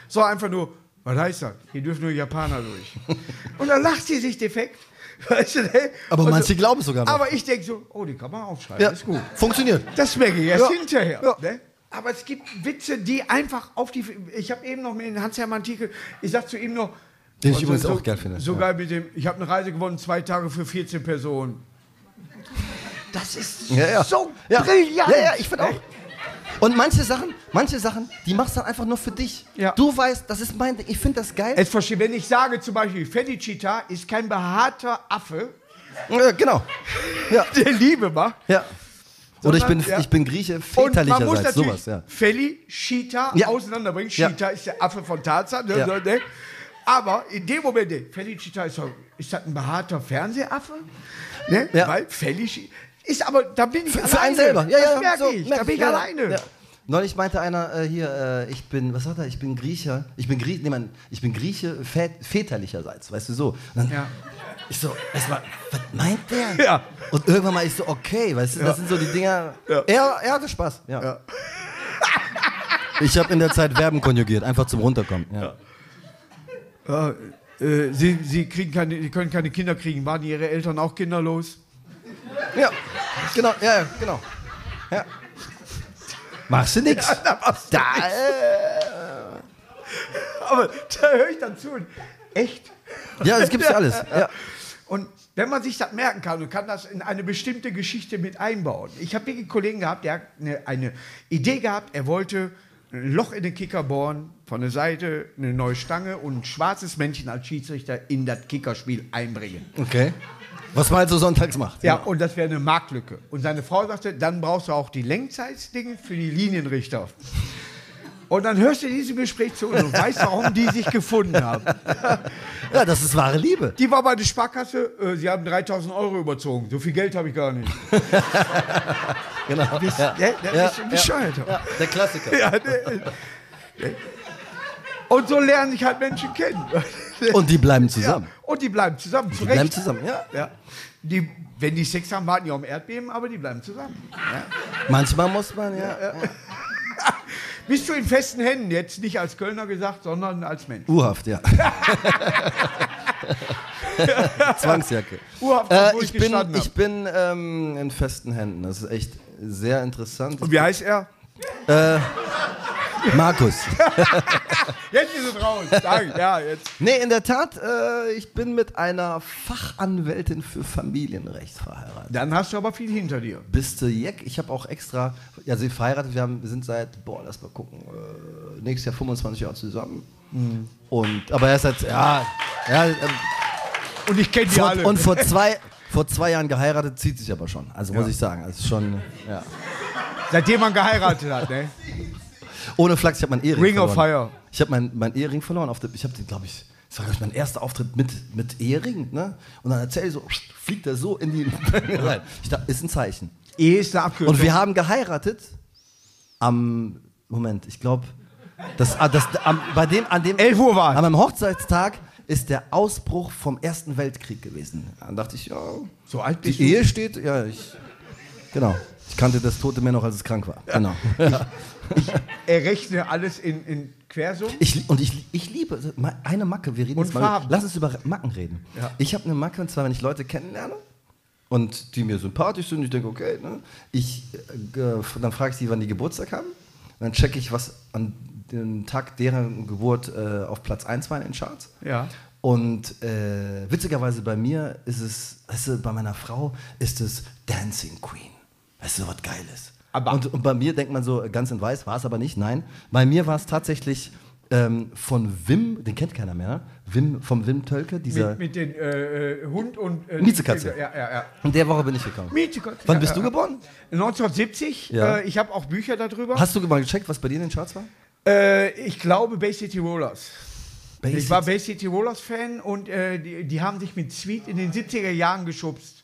So einfach nur, was heißt das? Hier dürfen nur Japaner durch. und dann lacht sie sich defekt. Weißt du, ne? Aber manche glauben sogar noch. Aber ich denke so, oh, die kann man aufschreiben, ja. ist gut. Funktioniert. Das merke ich erst Ja. hinterher. Ja. Ne? Aber es gibt Witze, die einfach auf die. Ich habe eben noch mit dem Hans-Hermann Tieke, ich sag zu ihm noch. Den ich übrigens so, auch geil finde. So geil mit dem, ich habe eine Reise gewonnen, zwei Tage für 14 Personen. Das ist so ja. brillant. Ja, ja, ich finde auch. Und manche Sachen, manche Sachen, die machst du dann einfach nur für dich. Ja. Du weißt, das ist mein Ding. Ich finde das geil. Es verstehe, wenn ich sage zum Beispiel, Felicita ist kein behaarter Affe, Ja, genau. Ja. der Liebe macht. ja. Oder ich bin, ja. ich bin Grieche Und man muss väterlicherseits, sowas, ja. Felicita Ja. auseinanderbringen. Cheetah ist der Affe von Tarzan. Ne, so, ne? Aber in dem Moment, ne, Felicita ist, ist das ein behaarter Fernsehaffe? Ne? Weil Felicita ist aber, da bin ich Für, alleine. für einen selber. Ja, ja, das merke so, ich. merk Da bin ich ja, alleine. Ja. Neulich meinte einer äh, hier, äh, ich bin, was sagt er, ich bin Griecher, ich bin Grieche, nee, man, ich bin Grieche vät, väterlicherseits, weißt du so. Dann, Ja. Ich so, erstmal, was meint der? Ja. Und irgendwann mal ich so, okay, weißt du, das sind so die Dinger. Er, er hatte Spaß, ja. Ich habe in der Zeit Verben konjugiert, einfach zum Runterkommen. Ja. Ja, äh, sie, sie, kriegen keine, sie können keine Kinder kriegen. Waren ihre Eltern auch kinderlos? Ja, genau, ja, ja, genau. Ja. Machst du nix? Da, äh, Aber da höre ich dann zu. Und echt? Ja, das gibt's ja alles. Ja. Und wenn man sich das merken kann und kann das in eine bestimmte Geschichte mit einbauen. Ich habe wirklich einen Kollegen gehabt, der hat eine, eine Idee gehabt, er wollte ein Loch in den Kicker bohren, von der Seite eine neue Stange und ein schwarzes Männchen als Schiedsrichter in das Kickerspiel einbringen. Okay. Was man halt so sonntags macht. Ja, und das wäre eine Marktlücke. Und seine Frau sagte, dann brauchst du auch die Lenkzeitsdinge für die Linienrichter. Und dann hörst du diesem Gespräch zu und weißt, warum die sich gefunden haben. Ja, das ist wahre Liebe. Die war bei der Sparkasse, äh, sie haben 3000 Euro überzogen. So viel Geld habe ich gar nicht. Genau. Bist, Ja. ja, der Ja, ist ein Bescheuerter. Ja, der Klassiker. Ja, der- der- Und so lernen sich halt Menschen kennen. Und die bleiben zusammen. Ja, und die bleiben zusammen, zu Die bleiben zusammen, ja. Ja. Die, wenn die Sex haben, warten die auf dem Erdbeben, aber die bleiben zusammen. Ja. Manchmal muss man, ja. Bist du in festen Händen, jetzt nicht als Kölner gesagt, sondern als Mensch. Urhaft, ja. Zwangsjacke. Urhaft, Äh, ich bin, ich bin ähm, in festen Händen. Das ist echt sehr interessant. Und wie heißt er? Markus. Jetzt ist es raus. Danke. Ja, jetzt. Nee, in der Tat, äh, ich bin mit einer Fachanwältin für Familienrecht verheiratet. Dann hast du aber viel hinter dir. Bist du Jeck? Ich habe auch extra, ja, sie verheiratet, wir, haben, wir sind seit, boah, lass mal gucken, äh, nächstes Jahr 25 Jahre zusammen. Mhm. Und, aber er ist jetzt, ja, ja ähm, Und ich kenne die vor, alle. und vor zwei, vor zwei Jahren geheiratet, zieht sich aber schon. Also muss Ja. ich sagen, also schon, ja. Seitdem man geheiratet hat, ne? Ohne Flachs, ich habe meinen Ehering Ring of verloren. Fire. Ich habe meinen mein Ehering verloren. Auf der, ich habe den, glaube ich, das war, glaub ich, mein erster Auftritt mit, mit Ehering. Ne? Und dann erzähl ich so, fliegt er so in die rein. Ich dachte, ist ein Zeichen. Ehe ist eine Abkürzung. Und wir haben geheiratet am, Moment, ich glaube, das, ah, das, am, bei dem, an dem, 11 Uhr war an meinem Hochzeitstag ist der Ausbruch vom Ersten Weltkrieg gewesen. Dann dachte ich, ja, so alt die bist du. Ehe steht, ja, ich, genau. Ich kannte das tote Meer noch, als es krank war. Genau. Errechne alles in, in Quersummen. Ich, und ich, ich liebe eine Macke. Wir reden Und jetzt mal. Farben. Lass uns über Macken reden. Ja. Ich habe eine Macke, und zwar, wenn ich Leute kennenlerne und die mir sympathisch sind, ich denke, okay, ne, ich, äh, dann frage ich sie, wann die Geburtstag haben. Dann checke ich, was an dem Tag deren Geburt äh, auf Platz 1 war in den Charts. Ja. Und äh, witzigerweise bei mir ist es, weißt du, bei meiner Frau ist es Dancing Queen. Weißt du, was Geiles. Aber- und, und bei mir denkt man so, ganz in weiß, war es aber nicht, nein. Bei mir war es tatsächlich ähm, von Wim, den kennt keiner mehr, Wim, vom Wim Tölke, dieser. Mit, mit den äh, äh, Hund und. Äh, Miezekatze. Ja, ja, ja. in der Woche bin ich gekommen. Miezekatze. Wann ja, bist ja, du geboren? 1970. Ja. Äh, ich habe auch Bücher darüber. Hast du mal gecheckt, was bei dir in den Charts war? Äh, ich glaube Bay City Rollers. Bay ich war City- Bay City Rollers Fan und äh, die, die haben sich mit Sweet in den 70er Jahren geschubst.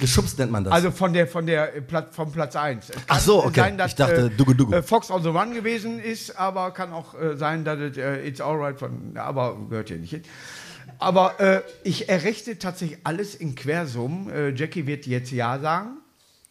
Geschubst nennt man das. Also von der von der äh, Plat vom Platz 1. Ach so, okay. Ich dachte, Dugu Dugu. äh, Fox on the Run gewesen ist, aber kann auch äh, sein, dass es äh, It's Alright von, aber gehört hier nicht hin. Aber äh, ich errechne tatsächlich alles in Quersummen. Äh, Jackie wird jetzt Ja sagen.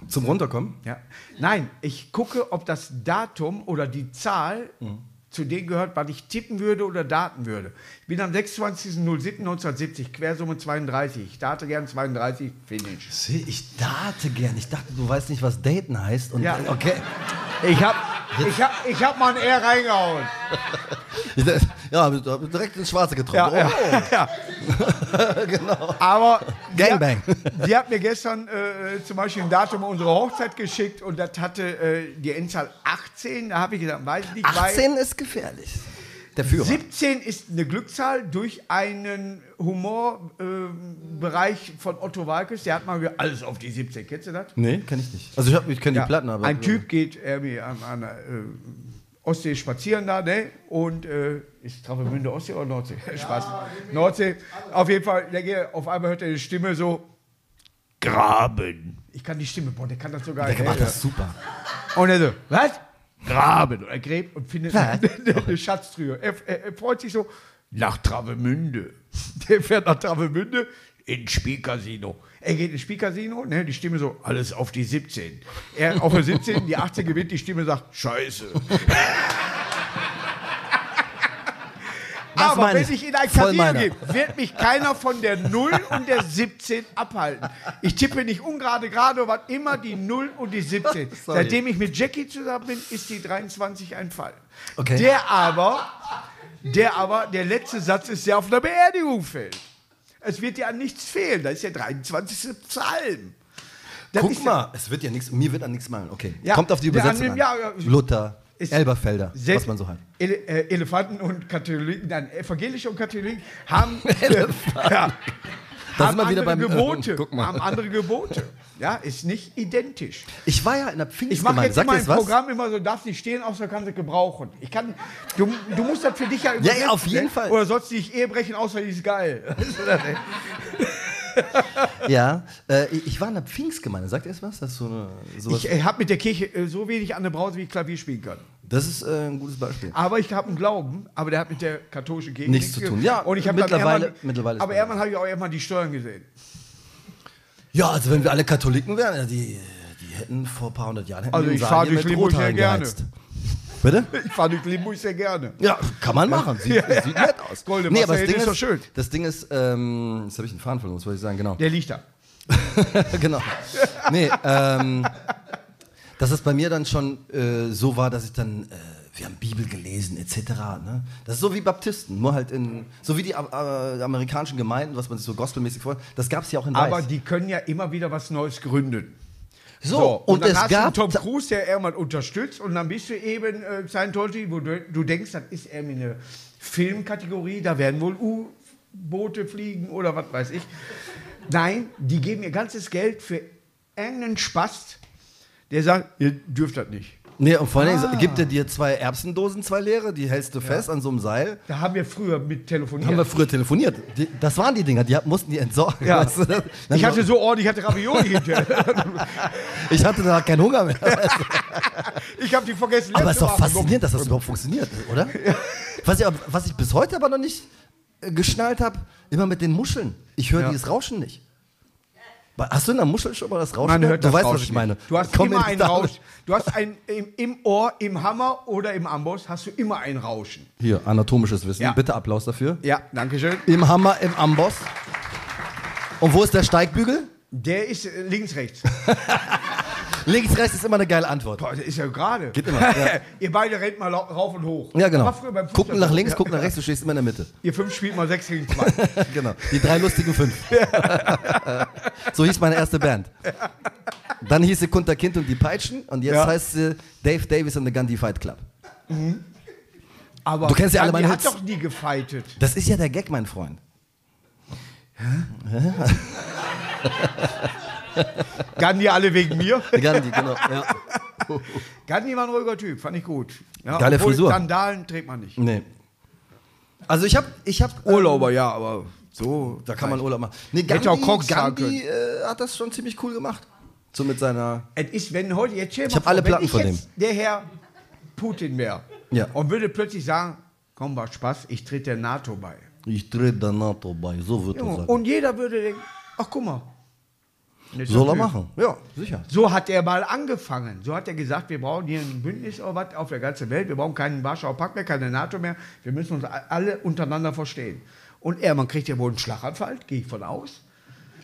Zum Runterkommen? Ja. Nein, ich gucke, ob das Datum oder die Zahl Mhm. zu dem gehört, was ich tippen würde oder daten würde. Ich bin am 26.07.1970, Quersumme 32. Ich date gern 32, Finish. Sieh, Ich date gern. Ich dachte, du weißt nicht, was daten heißt. Und Ja. okay. Ich hab, ich hab, ich hab mal ein R reingehauen. Ja, direkt ins Schwarze getroffen. Ja, oh. ja, ja. genau. Aber die Gangbang. Hat, die hat mir gestern äh, zum Beispiel ein Datum unserer Hochzeit geschickt und das hatte äh, die Endzahl 18. Da habe ich gesagt, weiß ich nicht, weil 18 ist gefährlich. Der Führer. 17 ist eine Glückszahl durch einen Humorbereich von Otto Walkes. Der hat mal gesagt, alles auf die 17. Kennst du das? Nee, kenn ich nicht. Also ich, hab- ich kenne die Platten, aber. ein Typ geht irgendwie an, an der äh, Ostsee spazieren da, ne? Und äh, ist Travemünde Ostsee oder Nordsee? Spaß. Nordsee. Auf jeden Fall, der geht, auf einmal hört er die Stimme so. Graben. Ich kann die Stimme, boah, der kann das sogar. Der macht das super. Und er so, was? Graben. Und er gräbt und findet eine, eine Schatztruhe. Er, er, er freut sich so, nach Travemünde. Der fährt nach Travemünde ins Spielcasino. Er geht ins Spielcasino, ne, die Stimme so, alles auf die 17. Er auf der 17, die 18 gewinnt, die Stimme sagt, scheiße. Das Aber wenn ich. in ein Casino gehe, wird mich keiner von der 0 und der 17 abhalten. Ich tippe nicht ungerade, gerade, was immer die 0 und die 17. Sorry. Seitdem ich mit Jackie zusammen bin, ist die 23 ein Fall. Okay. Der aber, der aber, der letzte Satz ist, der auf einer Beerdigung fällt. Es wird dir an nichts fehlen. Das ist der 23. Psalm. Das Guck mal, es wird ja nichts, mir wird an nichts malen. Okay. Ja, Kommt auf die Übersetzung an ja, ja. Luther, Elberfelder, was man so hat. Ele äh, Elefanten und Katholiken, nein, Evangelische und Katholiken haben, ja, Da haben sind wir wieder andere beim- Gebote. Mal. Haben andere Gebote. Ja, ist nicht identisch. Ich war ja in der Ich mache Pfingstgemeinde. jetzt ihr im das was? Programm immer so, darfst nicht stehen, außer kannst du gebrauchen. Ich kann, du, du musst das für dich ja übersetzen. auf jeden ne? Fall. Oder sollst du nicht Ehe brechen, außer die ist geil. Ja, äh, ich war in der Pfingstgemeinde. Sagt ihr das was? Das so eine, sowas. Ich äh, habe mit der Kirche äh, so wenig an der Brause, wie ich Klavier spielen kann. Das ist äh, ein gutes Beispiel. Aber ich habe einen Glauben, aber der hat mit der katholischen Kirche Nichts zu tun. Ja, und ich habe mittlerweile- Ermann- mittlerweile aber irgendwann habe ich auch irgendwann die Steuern gesehen. Ja, also wenn wir alle Katholiken wären, ja, die, die hätten vor ein paar hundert Jahren hätten Also ich den fahr Saal hier durch Limburg sehr gerne. geheizt. Bitte? Ich fahre durch Limburg sehr gerne. Ja, kann man machen. Sieht, sieht nett aus. Golde nee, aber das Ding ist ist, doch schön. Das Ding ist, ähm, jetzt habe ich einen Faden verloren, was wollte ich sagen, genau. Der liegt da. genau. Nee, ähm, dass es bei mir dann schon äh, so war, dass ich dann, äh, wir haben Bibel gelesen etc. Ne? Das ist so wie Baptisten, nur halt in, so wie die äh, amerikanischen Gemeinden, was man sich so gospelmäßig vorstellt, das gab es ja auch in Weiß. Aber die können ja immer wieder was Neues gründen. so, und, und, dann es hast gab, du Tom Cruise, der irgendwann unterstützt und dann bist du eben äh, Scientology, wo du, du denkst, das ist irgendwie eine Filmkategorie, da werden wohl U-Boote fliegen oder was weiß ich. Nein, die geben ihr ganzes Geld für irgendeinen Spast, der sagt, ihr dürft das nicht. nee, und vor allen Dingen Ah. gibt er dir zwei Erbsendosen, zwei leere, die hältst du fest an so einem Seil. Da haben wir früher mit telefoniert. Haben wir früher telefoniert. Die, das waren die Dinger, die mussten die entsorgen. Ja. weißt du? Ich hatte so ordentlich, ich hatte Ravioli hinterher. ich hatte da keinen Hunger mehr. Ich habe die vergessen. Aber es ist doch faszinierend, dass das überhaupt funktioniert, oder? Was ich, was ich bis heute aber noch nicht äh, geschnallt habe, immer mit den Muscheln. Ich höre Ja. dieses Rauschen nicht. Hast du in der Muschel schon mal das Rauschen? Man gehört? hört du das weißt, Rauschen was ich meine. Du hast Komm immer in einen die- Rausch. Du hast ein, im, im Ohr, im Hammer oder im Amboss hast du immer ein Rauschen. Hier, anatomisches Wissen. Ja. Bitte Applaus dafür. Ja, danke schön. Im Hammer, im Amboss. Und wo ist der Steigbügel? Der ist links, rechts. Links, rechts ist immer eine geile Antwort. Boah, ist ja gerade. Geht immer, ja. Ihr beide rennt mal rauf und hoch. Ja, genau. Gucken nach links, gucken nach rechts, du stehst immer in der Mitte. Ihr fünf spielt mal sechs gegen zwei. genau. Die drei lustigen fünf. so hieß meine erste Band. Dann hieß sie Kunter Kind und die Peitschen und jetzt Ja. heißt sie Dave Davis und the Gundy Fight Club. Aber Du kennst ja alle Gandhi meine hat Hits. doch nie gefightet. Das ist ja der Gag, mein Freund. Gandhi alle wegen mir. Gandhi, genau. Ja. Gandhi war ein ruhiger Typ, fand ich gut. Ja, Geile obwohl Frisur. Sandalen trägt man nicht. Nee. Also ich habe, ich habe Urlauber, ja, aber so. Da kann man Urlaub machen. Nee, Hätte Gandhi, auch Crocs tragen Gandhi äh, hat das schon ziemlich cool gemacht. So mit seiner. Es ist, wenn heute, jetzt Ich mal hab alle Platten von jetzt der Herr Putin wäre Ja. und würde plötzlich sagen, komm, war Spaß, ich trete der NATO bei. Ich drehe der NATO bei, so wird er sagen. und jeder würde denken, ach guck mal. Soll er machen? Ja, sicher. So hat er mal angefangen. So hat er gesagt, wir brauchen hier ein Bündnis oder was auf der ganzen Welt. Wir brauchen keinen Warschauer Pakt mehr, keine NATO mehr. Wir müssen uns alle untereinander verstehen. Und er, man kriegt ja wohl einen Schlaganfall, gehe ich von aus.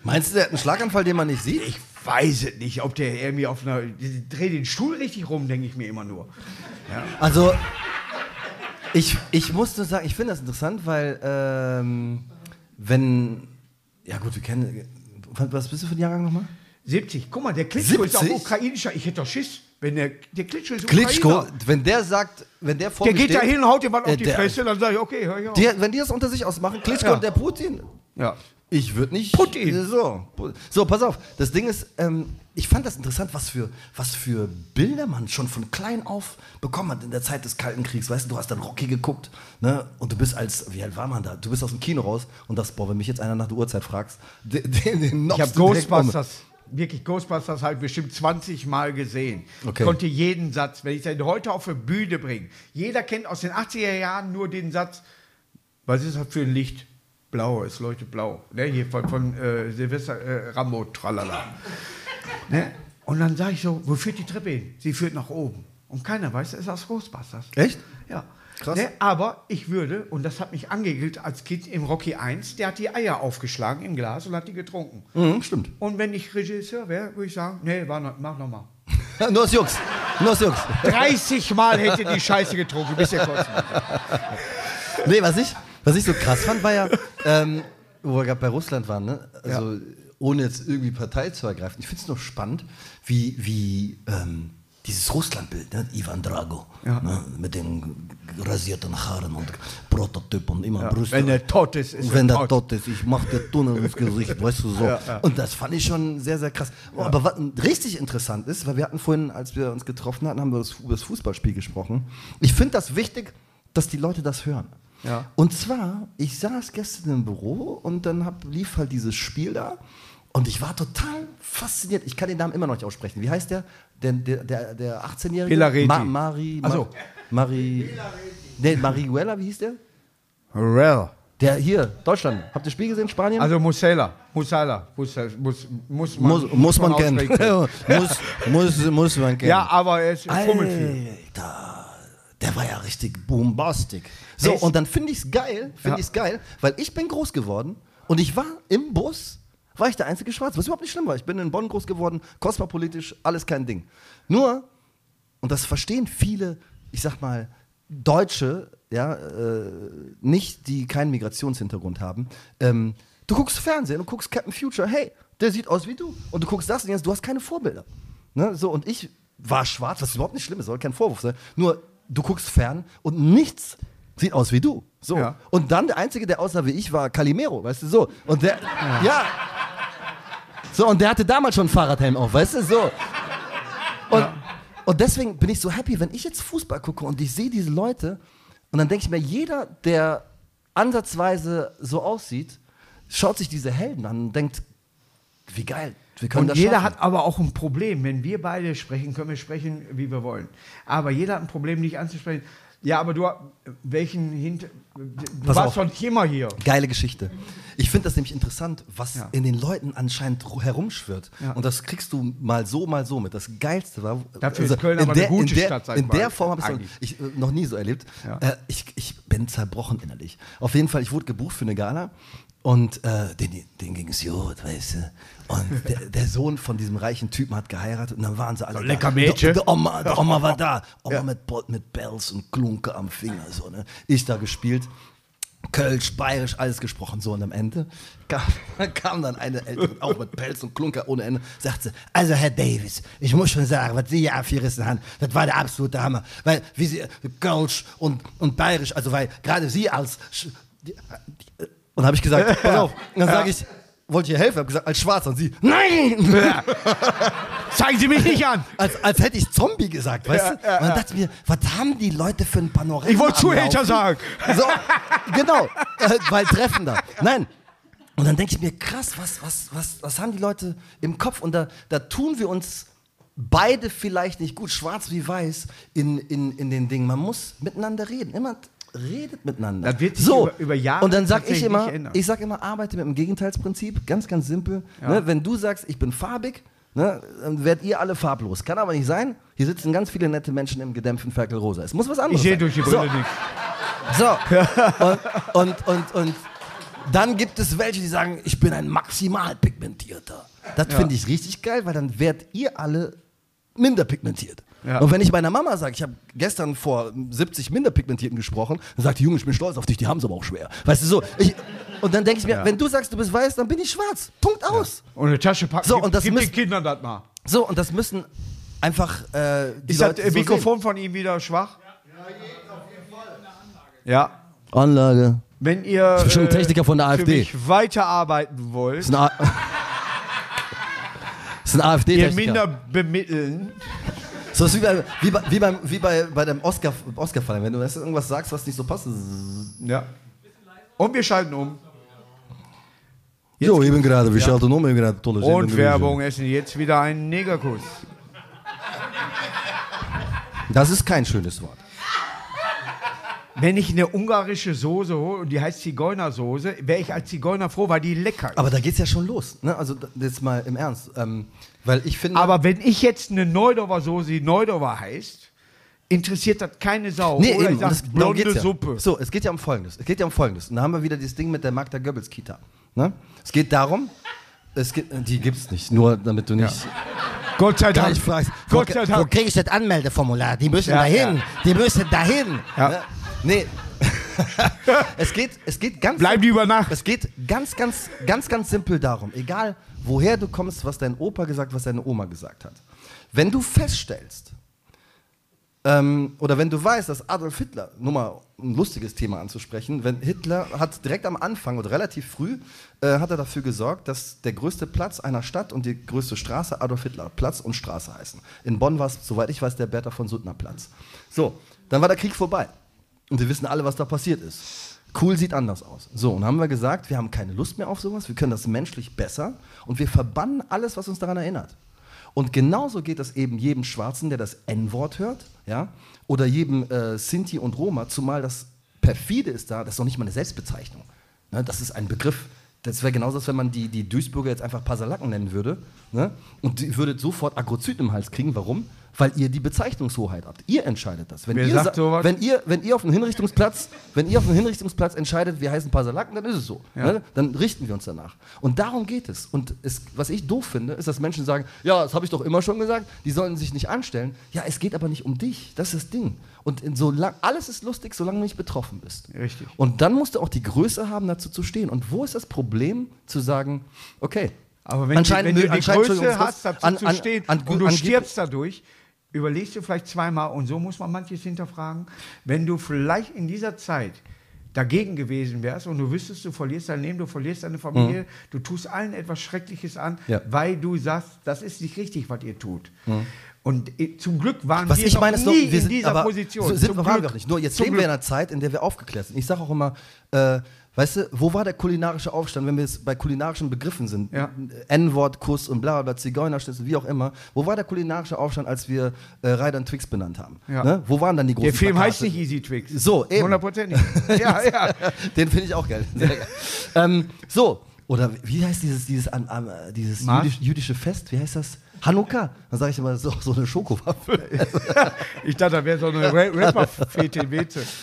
Meinst du, der hat einen Schlaganfall, den man nicht sieht? Ich weiß es nicht, ob der irgendwie auf einer. Dreh den Stuhl richtig rum, denke ich mir immer nur. Also, ich, ich muss nur sagen, ich finde das interessant, weil, ähm, wenn. Ja, gut, wir kennen. Was bist du für ein Jahrgang nochmal? 70. Guck mal, der Klitschko ist auch 70? ukrainischer. Ich hätte doch Schiss, wenn der. Der Klitschko ist Klitschko, Ukrainer. wenn der sagt, wenn der vor Der mir geht da steht, hin und haut dir was äh, auf die der- Fresse, dann sage ich, okay, hör ich auf. Die, wenn die das unter sich ausmachen, Klitschko Ja. und der Putin, ja. Ich würde nicht. Putin. So, so, pass auf. Das Ding ist, ähm, ich fand das interessant, was für, was für Bilder man schon von klein auf bekommen hat in der Zeit des Kalten Kriegs. Weißt du, du hast dann Rocky geguckt, ne? Und du bist als, wie alt war man da? Du bist aus dem Kino raus und das, boah, wenn mich jetzt einer nach der Uhrzeit fragst, den, den, den Ich habe. Ghostbusters, wirklich Ghostbusters halt bestimmt 20 Mal gesehen. Okay. Konnte jeden Satz, wenn ich den heute auf die Bühne bringe. Jeder kennt aus den 80er Jahren nur den Satz, was ist das für ein Licht? Blau, es leuchtet blau. Ne, hier von, von äh, Silvester äh, Rambo, tralala. ne? Und dann sage ich so, wo führt die Treppe hin? Sie führt nach oben. Und keiner weiß, das ist aus Ghostbusters. Echt? Ja. Krass. Ne, aber ich würde, und das hat mich angegelt als Kind im Rocky 1, der hat die Eier aufgeschlagen im Glas und hat die getrunken. Mhm, stimmt. Und wenn ich Regisseur wäre, würde ich sagen, nee, war noch, mach nochmal. Nur aus Jux. Nur aus Jux. 30 Mal hätte die Scheiße getrunken, bis er kotzen. nee, was ich, was ich so krass fand, war ja, ähm, wo wir gerade bei Russland waren, ne? Also, ohne jetzt irgendwie Partei zu ergreifen. Ich finde es noch spannend, wie, wie ähm, dieses Russlandbild, ne? Ivan Drago, ne? mit den rasierten Haaren und Prototyp und immer Brüste. Wenn er tot ist, ist Wenn er tot. tot ist, ich mach dir Tunnel ins Gesicht, weißt du so. Und das fand ich schon sehr, sehr krass. Aber was richtig interessant ist, weil wir hatten vorhin, als wir uns getroffen hatten, haben wir über das Fußballspiel gesprochen. Ich finde das wichtig, dass die Leute das hören. Ja. Und zwar, ich saß gestern im Büro und dann hab, lief halt dieses Spiel da und ich war total fasziniert. Ich kann den Namen immer noch nicht aussprechen. Wie heißt der? Der, der, der, der 18-Jährige? Hilareti. Ma Mari. So. Ma Mari. Nee, Marihuela, wie hieß der? Well. Der hier, Deutschland. Habt ihr das Spiel gesehen, Spanien? Also Musela. Musala. Muss, muss, muss man, muss, muss man kennen. aussprechen. muss, muss, muss man kennen. Ja, aber er ist fummelt viel. Alter, der war ja richtig bombastic. So, Echt? und dann finde ich es geil, finde Ja. ich's geil, weil ich bin groß geworden und ich war im Bus, war ich der einzige Schwarz, was überhaupt nicht schlimm war. Ich bin in Bonn groß geworden, kosmopolitisch, alles kein Ding. Nur, und das verstehen viele, ich sag mal, Deutsche, ja, äh, nicht, die keinen Migrationshintergrund haben. Ähm, du guckst Fernsehen und guckst Captain Future, hey, der sieht aus wie du. Und du guckst das und jetzt, du hast keine Vorbilder. Ne? So, und ich war schwarz, was überhaupt nicht schlimm ist, soll kein Vorwurf sein. Nur, du guckst fern und nichts sieht aus wie du. So. Ja. Und dann der Einzige, der aussah wie ich, war Calimero, weißt du, so. Und der, ja. So, und der hatte damals schon einen Fahrradhelm auf, weißt du, so. Und, und deswegen bin ich so happy, wenn ich jetzt Fußball gucke und ich sehe diese Leute und dann denke ich mir, jeder, der ansatzweise so aussieht, schaut sich diese Helden an und denkt, wie geil, wir können Und das jeder schaffen. hat aber auch ein Problem. Wenn wir beide sprechen, können wir sprechen, wie wir wollen. Aber jeder hat ein Problem, nicht anzusprechen. Ja, aber du, welchen Hint, du Pass warst nicht immer hier. Geile Geschichte. Ich finde das nämlich interessant, was Ja. in den Leuten anscheinend ru- herumschwirrt. Ja. Und das kriegst du mal so, mal so mit. Das Geilste war. also Dafür ist Köln in aber eine der, gute in der, Stadt, sag In mal, der Form habe ich es noch nie so erlebt. Ja. Äh, ich, ich bin zerbrochen innerlich. Auf jeden Fall, ich wurde gebucht für eine Gala und äh, den, den ging es gut, weißt du. Und der, der Sohn von diesem reichen Typen hat geheiratet und dann waren sie alle. So da. lecker Mädchen. Die, die, Oma, die Oma war da. Oma mit, Bo- mit Bells und Klunke am Finger. So, ne? Ich da gespielt. Kölsch, Bayerisch, alles gesprochen. So, und am Ende kam, kam dann eine Ältere, auch mit Pelz und Klunker ohne Ende, sagte, also Herr Davis, ich muss schon sagen, was Sie hier abgerissen haben, das war der absolute Hammer. Weil, wie Sie, Kölsch und, und Bayerisch, also weil gerade Sie als, die, die, und habe ich gesagt, pass auf, und dann sage ich, wollte ich ihr helfen, habe gesagt, als Schwarzer, und sie, nein! Zeigen Sie mich nicht an! Als, als hätte ich Zombie gesagt, weißt du? Und dann dachte ich mir, was haben die Leute für ein Panorama? Ich wollte Zuhälter sagen. So, genau, äh, weil treffender. Nein. Und dann denke ich mir, krass, was, was, was, was haben die Leute im Kopf? Und da, da tun wir uns beide vielleicht nicht gut, schwarz wie weiß, in, in, in den Dingen. Man muss miteinander reden. Immer redet miteinander. Das wird sich so. über- über Jahre Und dann sag ich immer, ich sag immer, arbeite mit dem Gegenteilsprinzip. Ganz, ganz simpel. Ne, wenn du sagst, ich bin farbig, ne, dann werdet ihr alle farblos. Kann aber nicht sein. Hier sitzen ganz viele nette Menschen im gedämpften Ferkel rosa. Es muss was anderes Ich sehe sein. durch die So. Brille nichts. So. Und, und, und, und dann gibt es welche, die sagen, ich bin ein maximal pigmentierter. Das finde ich richtig geil, weil dann werdet ihr alle minder pigmentiert. Ja. Und wenn ich meiner Mama sage, ich habe gestern vor 70 Minderpigmentierten gesprochen, dann sagt die Junge, ich bin stolz auf dich, die haben es aber auch schwer. Weißt du so? Ich, und dann denke ich mir, wenn du sagst, du bist weiß, dann bin ich schwarz. Punkt aus. Und eine Tasche packen. So, gib, und das gib müssen- den Kindern das mal. So, und das müssen einfach äh, die Ist das Leute äh, so Mikrofon von ihm wieder schwach? Ja. sehen. Anlage. Wenn ihr ist bestimmt ein Techniker von der für AfD. mich weiterarbeiten wollt, Das ist ein, A das ist ein ihr AfD-Techniker. minder bemitteln, So ist wie, bei, wie, bei, wie, beim, wie bei, bei dem Oscar, Oscar-Fall. Wenn du irgendwas sagst, was nicht so passt. ja. Und wir schalten um. Jo, ich bin gerade, wir schalten um, ich bin gerade tolle Und Werbung essen jetzt wieder einen Negerkuss. Das ist kein schönes Wort. Wenn ich eine ungarische Soße hole und die heißt Zigeunersoße, wäre ich als Zigeuner froh, weil die lecker ist. Aber da geht's ja schon los. Ne? Also jetzt mal im Ernst. Ähm, weil ich finde. Aber wenn ich jetzt eine Neudorfer Soße, die Neudorfer heißt, interessiert das keine Sau. Nee, Oder eben. sag, das, blonde ja. Suppe. So, es geht ja um Folgendes. Es geht ja um Folgendes. Und da haben wir wieder dieses Ding mit der Magda Goebbels Kita. Ne? Es geht darum, es geht, die gibt's nicht, nur damit du nicht Gott sei Dank. fragst, Gott wo, sei wo Dank. kriege ich das Anmeldeformular? Die müssen Ja, dahin, ja. die müssen dahin. Ja. Ne? Nee. Es geht, es geht ganz Bleiben die über Nacht. Es geht ganz, ganz, ganz, ganz simpel darum, egal woher du kommst, was dein Opa gesagt, was deine Oma gesagt hat. Wenn du feststellst, ähm, oder wenn du weißt, dass Adolf Hitler, nur mal ein lustiges Thema anzusprechen, wenn Hitler hat direkt am Anfang oder relativ früh äh, hat er dafür gesorgt, dass der größte Platz einer Stadt und die größte Straße Adolf Hitler Platz und Straße heißen. In Bonn war es, soweit ich weiß, der Bertha von Suttner Platz. So, dann war der Krieg vorbei und wir wissen alle, was da passiert ist. Cool sieht anders aus. So, und haben wir gesagt, wir haben keine Lust mehr auf sowas, wir können das menschlich besser und wir verbannen alles, was uns daran erinnert. Und genauso geht das eben jedem Schwarzen, der das N-Wort hört, ja, oder jedem äh, Sinti und Roma, zumal das perfide ist da, das ist doch nicht mal eine Selbstbezeichnung. Ne, das ist ein Begriff. Das wäre genauso, als wenn man die, die Duisburger jetzt einfach Pasalacken nennen würde. Ne? Und die würdet sofort Agrozyten im Hals kriegen. Warum? Weil ihr die Bezeichnungshoheit habt. Ihr entscheidet das. Wenn, Wer ihr, sagt sa- sowas? wenn, ihr, wenn ihr auf dem Hinrichtungsplatz, wenn ihr auf dem Hinrichtungsplatz entscheidet, wir heißen Pasalacken, dann ist es so. Ja. Ne? Dann richten wir uns danach. Und darum geht es. Und es, was ich doof finde, ist, dass Menschen sagen, ja, das habe ich doch immer schon gesagt, die sollen sich nicht anstellen. Ja, es geht aber nicht um dich. Das ist das Ding. Und so lang, alles ist lustig, solange du nicht betroffen bist. Richtig. Und dann musst du auch die Größe haben, dazu zu stehen. Und wo ist das Problem, zu sagen, okay. Aber wenn, anscheinend wenn du die Größe hast, dazu an- zu an- stehen an- und du an- stirbst dadurch, überlegst du vielleicht zweimal und so muss man manches hinterfragen. Wenn du vielleicht in dieser Zeit dagegen gewesen wärst und du wüsstest, du verlierst dein Leben, du verlierst deine Familie, du tust allen etwas Schreckliches an, Mhm. Ja. weil du sagst, das ist nicht richtig, was ihr tut. Und äh, zum Glück waren Mhm. Was wir ich meine nie wir in sind, dieser aber Position. So sind Zum wir Glück. wir auch nicht. Nur jetzt Zum leben wir in Glück. einer Zeit, in der wir aufgeklärt sind. Ich sage auch immer, äh, weißt du, wo war der kulinarische Aufstand, wenn wir jetzt bei kulinarischen Begriffen sind? Ja. N-Wort, Kuss und bla bla Zigeunerschnitzel, wie auch immer. Wo war der kulinarische Aufstand, als wir äh, Reiter und Twix benannt haben? Ja. Ne? Wo waren dann die großen Der Film Plakate? heißt nicht Easy Twix. So, eben. Hundertprozentig. ja, ja. Den finde ich auch geil. Sehr geil. ähm, so, oder wie heißt dieses, dieses, an, an, dieses jüdisch, jüdische Fest? Wie heißt das? Hanukkah. Dann sage ich immer, so, so eine Schokowaffel. Ich dachte, da wäre so eine Ra- Rapper-Fete.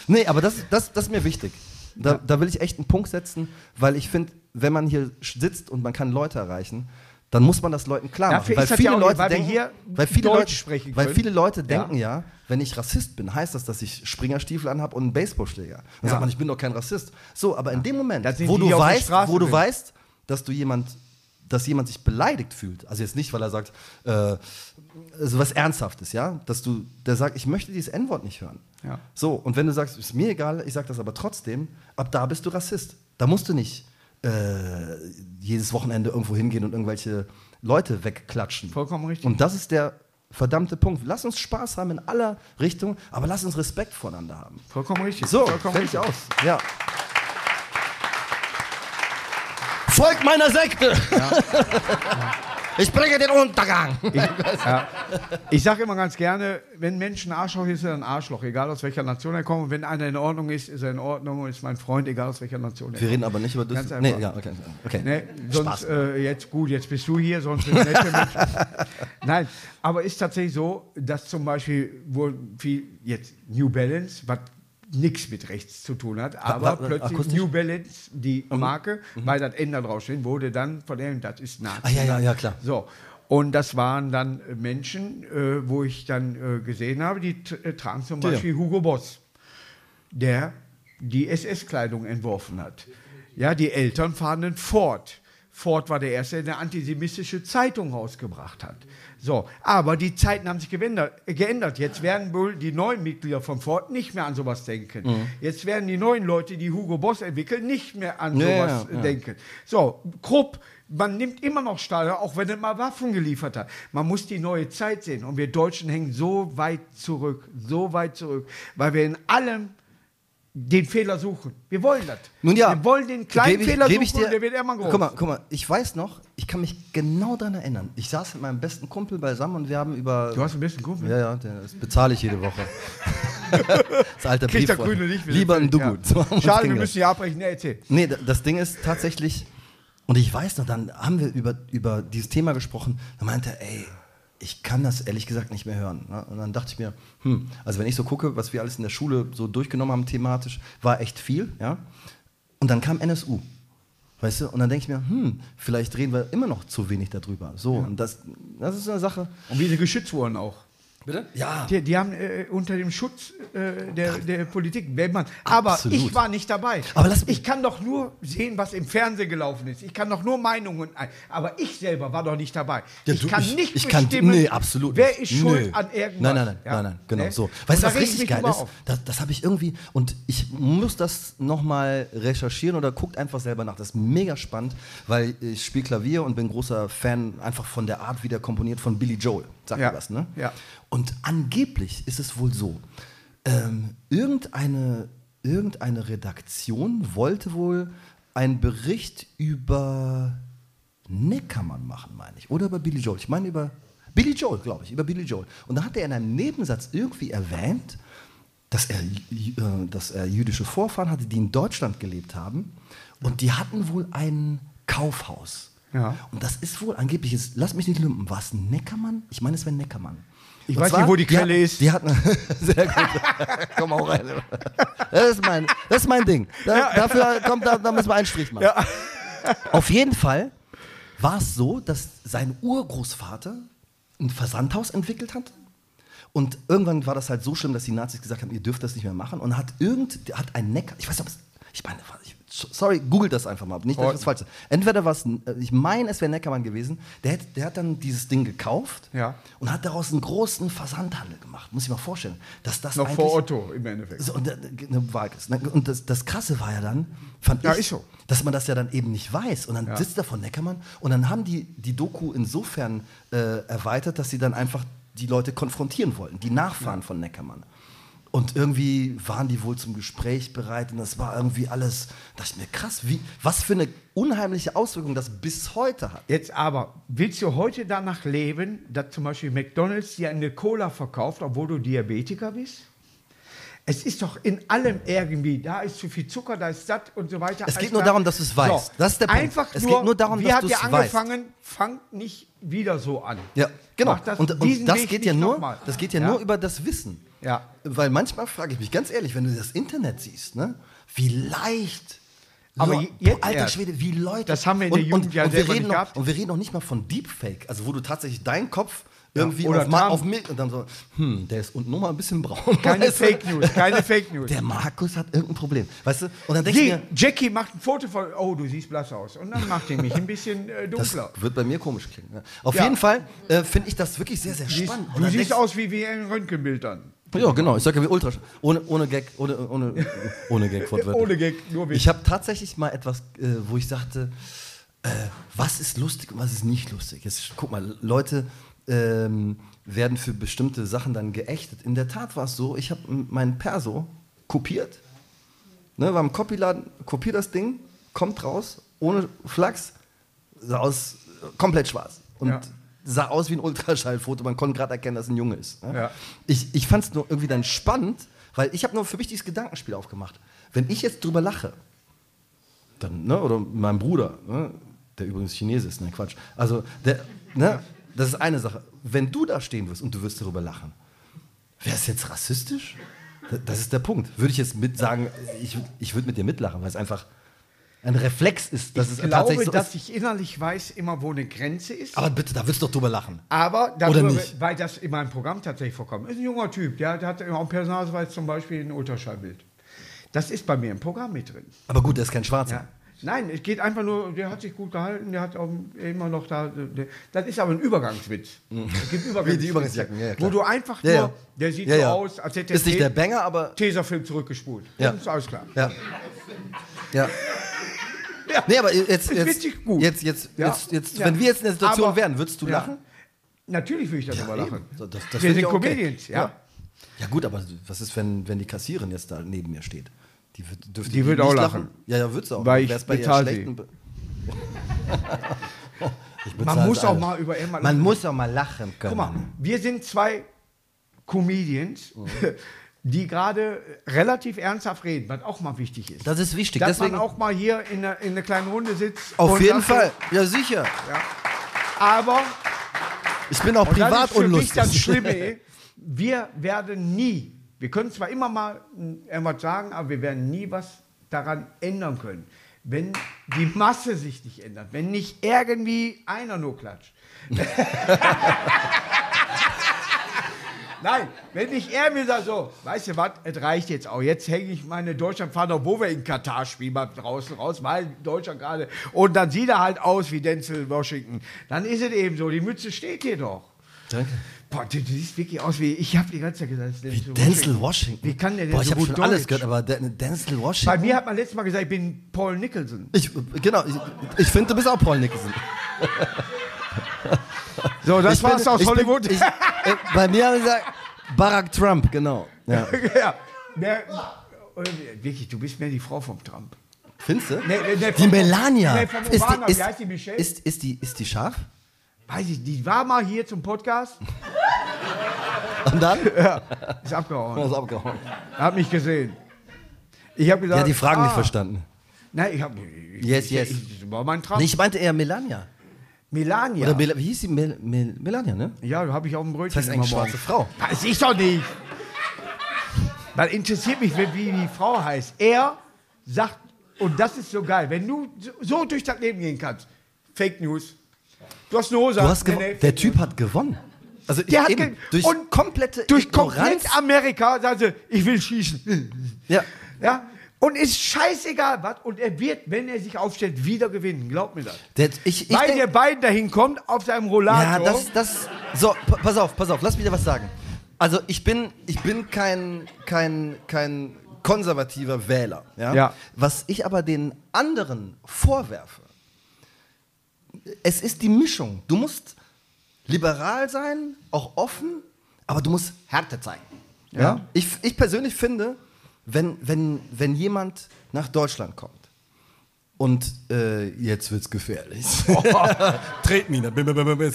Nee, aber das, das, das ist mir wichtig. Da, da will ich echt einen Punkt setzen, weil ich finde, wenn man hier sitzt und man kann Leute erreichen, dann muss man das Leuten klar machen. Weil viele ja Leute wir denken, hier weil viele Deutsch Leute, sprechen weil viele Leute Ja. denken ja, wenn ich Rassist bin, heißt das, dass ich Springerstiefel anhab und einen Baseballschläger. Dann Ja. sagt man, ich bin doch kein Rassist. So, aber in dem Moment, wo die, du weißt, wo du weißt, dass du jemand dass jemand sich beleidigt fühlt, also jetzt nicht, weil er sagt, äh, so was Ernsthaftes, ja, dass du, der sagt, ich möchte dieses N-Wort nicht hören. Ja. So, und wenn du sagst, ist mir egal, ich sag das aber trotzdem, ab da bist du Rassist. Da musst du nicht äh, jedes Wochenende irgendwo hingehen und irgendwelche Leute wegklatschen. Vollkommen richtig. Und das ist der verdammte Punkt. Lass uns Spaß haben in aller Richtung, aber lass uns Respekt voneinander haben. Vollkommen richtig. So, Vollkommen fertig aus. Ja. Folgt meiner Sekte! Ich bringe den Untergang! Ja. Ich sage immer ganz gerne, wenn Menschen Arschloch ist, ist er ein Arschloch, egal aus welcher Nation er kommt. Wenn einer in Ordnung ist, ist er in Ordnung und ist mein Freund, egal aus welcher Nation er Wir kommt. reden aber nicht über das. Ganz Nee, ja, okay. okay. Ne, sonst, Spaß. äh, jetzt gut, jetzt bist du hier, sonst sind nette Menschen. Nein, aber ist tatsächlich so, dass zum Beispiel, wo viel, jetzt New Balance, was nichts mit rechts zu tun hat, aber plötzlich akustisch? Mhm. New Balance, die Marke, weil das N da draufsteht, wurde dann von dem, das ist Nazi. Ah, ja, ja, ja, klar. So. Und das waren dann äh, Menschen, äh, wo ich dann äh, gesehen habe, die äh, tragen zum Ja. Beispiel Hugo Boss, der die SS-Kleidung entworfen hat. Ja, die Eltern fahren einen Ford. Ford war der erste, der eine antisemitische Zeitung rausgebracht hat. So, aber die Zeiten haben sich geändert. geändert. Jetzt werden wohl die neuen Mitglieder von Ford nicht mehr an sowas denken. Mhm. Jetzt werden die neuen Leute, die Hugo Boss entwickeln, nicht mehr an Ja, sowas ja, ja. denken. So, Krupp, man nimmt immer noch Stahl, auch wenn er mal Waffen geliefert hat. Man muss die neue Zeit sehen. Und wir Deutschen hängen so weit zurück, so weit zurück, weil wir in allem den Fehler suchen. Wir wollen das. Nun ja, wir wollen den kleinen ich, Fehler suchen ich dir, der wird immer groß. Guck mal, guck mal, ich weiß noch, ich kann mich genau daran erinnern. Ich saß mit meinem besten Kumpel beisammen und wir haben über. Du hast einen besten Kumpel? Ja, ja, das bezahle ich jede Woche. das alte Kriegt der. Grüne nicht. Lieber ein Du fertig. gut. So haben wir uns Schade, wir müssen hier abbrechen. Nee, erzähl. Nee, da- das Ding ist tatsächlich, und ich weiß noch, dann haben wir über, über dieses Thema gesprochen, da meinte er, ey, ich kann das ehrlich gesagt nicht mehr hören. ne? Und dann dachte ich mir, hm, also wenn ich so gucke, was wir alles in der Schule so durchgenommen haben thematisch, war echt viel, ja. Und dann kam NSU. Weißt du, und dann denke ich mir, hm, vielleicht reden wir immer noch zu wenig darüber. So, und das, das ist eine Sache. Und wie sie geschützt wurden auch. Bitte? Ja. Die, die haben äh, unter dem Schutz äh, der, der Politik, wenn man. Aber Absolut. ich war nicht dabei. Aber lass- ich kann doch nur sehen, was im Fernsehen gelaufen ist. Ich kann doch nur Meinungen ein. Aber ich selber war doch nicht dabei. Ja, ich du, kann ich- nicht ich kann, bestimmen, nee, absolut wer ist schuld Nö. an irgendwas. Nein, nein, nein, Ja? nein, nein, genau Ne? so. Weißt du, was richtig geil ist? auf. Das, das habe ich irgendwie, und ich muss das nochmal recherchieren oder guckt einfach selber nach. Das ist mega spannend, weil ich spiele Klavier und bin großer Fan einfach von der Art, wie der komponiert von Billy Joel. Sagt Ja. was, ne? Ja. Und angeblich ist es wohl so, ähm, irgendeine, irgendeine Redaktion wollte wohl einen Bericht über Neckermann machen, meine ich. Oder über Billy Joel. Ich meine über Billy Joel, glaube ich, über Billy Joel. Und da hat er in einem Nebensatz irgendwie erwähnt, dass er, äh, dass er jüdische Vorfahren hatte, die in Deutschland gelebt haben. Und die hatten wohl ein Kaufhaus. Ja. Und das ist wohl angeblich, ist, lass mich nicht lumpen, war es Neckermann? Ich meine, es wäre Neckermann. Ich Und weiß nicht, wo die Quelle ist. Die hatten, sehr gut. Komm auch rein. Das ist mein, das ist mein Ding. Da, dafür kommt, da, da müssen wir einen Strich machen. Auf jeden Fall war es so, dass sein Urgroßvater ein Versandhaus entwickelt hat. Und irgendwann war das halt so schlimm, dass die Nazis gesagt haben, ihr dürft das nicht mehr machen. Und hat irgend, hat ein Neckar, ich weiß nicht, ob es, ich meine, ich, sorry, googelt das einfach mal, nicht, dass ich das falsch. Entweder war es, äh, ich meine, es wäre Neckermann gewesen, der, hat- der hat dann dieses Ding gekauft Ja. und hat daraus einen großen Versandhandel gemacht. Muss ich mal vorstellen. Dass das Noch vor Otto im Endeffekt. so, und, ne, es, und das, das Krasse war ja dann, fand Ja, ich, so. dass man das ja dann eben nicht weiß. Und dann Ja. sitzt da von Neckermann und dann haben die die Doku insofern äh, erweitert, dass sie dann einfach die Leute konfrontieren wollten, die Nachfahren von Neckermann. Und irgendwie waren die wohl zum Gespräch bereit und das war irgendwie alles, da dachte ich mir, krass, wie, was für eine unheimliche Auswirkung das bis heute hat. Jetzt aber, willst du heute danach leben, dass zum Beispiel McDonalds dir eine Cola verkauft, obwohl du Diabetiker bist? Es ist doch in allem irgendwie, da ist zu viel Zucker, da ist satt und so weiter. Es geht nur darum, dass du es weißt. Das ist der Punkt. Einfach Es nur, geht nur darum, wie dass du es weißt. angefangen, fangt nicht wieder so an. Ja, genau. Das, und und das geht ja nur, das geht ja, Ja. nur über das Wissen. Ja. Weil manchmal frage ich mich ganz ehrlich, wenn du das Internet siehst, ne, wie leicht. Aber je- jetzt Alter. Schwede, wie Leute. Das haben wir in der Jugend ja wir selber reden nicht noch, gehabt. Und wir reden noch nicht mal von Deepfake, also wo du tatsächlich deinen Kopf irgendwie oder auf, auf Milch und dann so, hm, der ist unten noch mal ein bisschen braun. Keine Weißt du? Fake News, keine Fake News. Der Markus hat irgendein Problem, weißt du? Und dann denke ich mir, Jackie macht ein Foto von, oh, du siehst blass aus. Und dann macht die mich ein bisschen äh, das dunkler. wird bei mir komisch klingen. Ne? Auf Ja. jeden Fall äh, finde ich das wirklich sehr, sehr spannend. Und du siehst aus wie, wie ein Röntgenbild dann. Ja, genau. Ich sage ja wie Ultrasch. Ohne, ohne Gag, ohne, ohne, ohne Gag. Ohne Gag, nur Witz. Ich habe tatsächlich mal etwas, äh, wo ich sagte, äh, was ist lustig und was ist nicht lustig. Jetzt guck mal, Leute ähm, werden für bestimmte Sachen dann geächtet. In der Tat war es so, ich habe meinen Perso kopiert, ne, war im Copyladen, kopier das Ding, kommt raus, ohne Flachs, aus komplett schwarz. Und Ja. Sah aus wie ein Ultraschallfoto. Man konnte gerade erkennen, dass es ein Junge ist. ne? Ja. Ich, ich fand es nur irgendwie dann spannend, weil ich habe nur für mich dieses Gedankenspiel aufgemacht. Wenn ich jetzt drüber lache, dann, ne, oder mein Bruder, ne, der übrigens Chinese ist, ne, Quatsch. Also, der, ne, das ist eine Sache. Wenn du da stehen wirst und du wirst darüber lachen, wäre es jetzt rassistisch? Da- Das ist der Punkt. Würde ich jetzt mit sagen, ich, ich würde mit dir mitlachen, weil es einfach ein Reflex ist, dass ich es glaube, tatsächlich so dass ist. ich innerlich weiß immer, wo eine Grenze ist. Aber bitte, da würdest du doch drüber lachen. Aber Oder darüber, nicht? weil das in meinem Programm tatsächlich vorkommt. Ist ein junger Typ, der, der hat immer am Personalausweis zum Beispiel ein Ultraschallbild. Das ist bei mir im Programm mit drin. Aber gut, der ist kein Schwarzer. Ja. Nein, es geht einfach nur, der hat sich gut gehalten, der hat auch immer noch da. Der, das ist aber ein Übergangswitz. Es gibt Mhm. Wie die Übergangsjacken, ja, ja, klar. Wo du einfach Ja, ja. nur, der sieht Ja, so ja. aus, als hätte er Ist nicht der Banger, aber. Tesafilm zurückgespult. Ja. Das ist alles klar. Ja. Ja. Ja. Nee, aber jetzt, Ist jetzt, jetzt, jetzt, Ja. jetzt, jetzt Ja. wenn wir jetzt in der Situation Aber- wären, würdest du Ja. lachen? Natürlich würde ich darüber lachen. das- das Wir sind ich okay. Comedians, ja. Ja. Ja gut, aber was ist, wenn, wenn die Kassiererin jetzt da neben mir steht? Die, wird- Die wird auch lachen. Ja, ja, wird sie auch. Weil ich Wär's bei ihr schlechten Be- Man muss sie auch mal über immer Man muss auch mal lachen können. Guck mal, wir sind zwei Comedians, Mhm. die gerade relativ ernsthaft reden, was auch mal wichtig ist. Das ist wichtig. Dass Deswegen, man auch mal hier in einer, in einer kleinen Runde sitzt. auf jeden Fall. Ja, sicher. Aber, Ich bin auch und das privat ist für mich das unlustig. Schlimme, wir werden nie, wir können zwar immer mal mm, irgendwas sagen, aber wir werden nie was daran ändern können. Wenn die Masse sich nicht ändert, wenn nicht irgendwie einer nur klatscht. Nein, wenn nicht er mir sagt, so, weißt du was, es reicht jetzt auch. Jetzt hänge ich meine Deutschlandfahne, wo wir in Katar spielen, mal draußen raus, weil Deutschland gerade. Und dann sieht er halt aus wie Denzel Washington. Dann ist es eben so, die Mütze steht hier doch. Danke. Boah, du, du siehst wirklich aus wie, ich habe die ganze Zeit gesagt, Wie Denzel Washington. Wie kann der denn Boah, ich so habe schon alles Deutsch? gehört, aber Den- Denzel Bei Washington. mir hat man letztes Mal gesagt, ich bin Paul Nicholson. ich, genau, ich, ich finde, du bist auch Paul Nicholson. So, das ich bin- war's aus ich bin- Hollywood. ich, äh, bei mir haben sie gesagt, Barack Trump, genau. Ja. ja. Mehr, äh, wirklich, du bist mehr die Frau vom Trump. Findest du? Nee, nee, die Melania. nee, ist, die, ist, wie heißt die, Michelle? Ist, ist, die, ist die scharf? Weiß ich, die war mal hier zum Podcast, Und dann? ist abgehauen. Ist abgehauen. Hat mich gesehen. Ich habe gesagt. Ja, die Fragen ah, nicht verstanden. Nein, ich habe. Yes, yes. Das war mein Traum. Nee, ich meinte eher Melania. Melania. Oder Mel wie hieß sie? Mel Mel Melania, ne? ja, habe ich auf dem Brötchen. Das heißt eigentlich schwarze. Frau. Weiß ich doch nicht. Dann interessiert mich, wie die Frau heißt. Er sagt, und das ist so geil, wenn du so- durch das Leben gehen kannst. Fake News. Du hast eine Hose. Du hast Nee, nee, Der Typ News. hat gewonnen. Also Der hat eben, durch und komplette Durch Ignoranz. komplett Amerika sagen sie, ich will schießen. Ja. Ja? Und ist scheißegal was. Und er wird, wenn er sich aufstellt, wieder gewinnen. Glaub mir das. Der, ich, ich Weil denk- der beiden dahin kommt auf seinem Rollator. Ja, das, das. So, pa- pass auf, pass auf, lass mich dir was sagen. Also ich bin, ich bin kein, kein, kein konservativer Wähler. Ja? Ja. Was ich aber den anderen vorwerfe, es ist die Mischung. Du musst liberal sein, auch offen, aber du musst Härte zeigen. Ja? Ich, ich persönlich finde, wenn, wenn, wenn jemand nach Deutschland kommt und äh, jetzt wird's gefährlich. Treten ihn. dann- Er-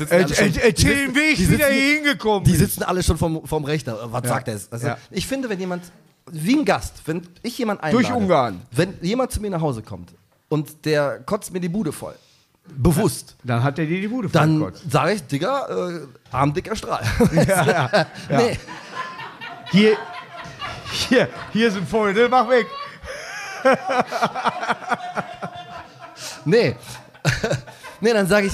er- Erzähl, wie ich die wieder sitzen- hier hingekommen Die sitzen alle schon vom, vom Rechner. Was sagt er jetzt? Also, Ja. Ich finde, wenn jemand, wie ein Gast, wenn ich jemand einlade, Durch Ungarn. wenn jemand zu mir nach Hause kommt und der kotzt mir die Bude voll, bewusst, Dann hat er dir die Bude dann vollkotzt. sage ich, Digga, äh, armdicker Strahl. Ja, ja, ja. Nee, Hier, hier, hier sind Freunde, mach weg. nee. nee, dann sage ich,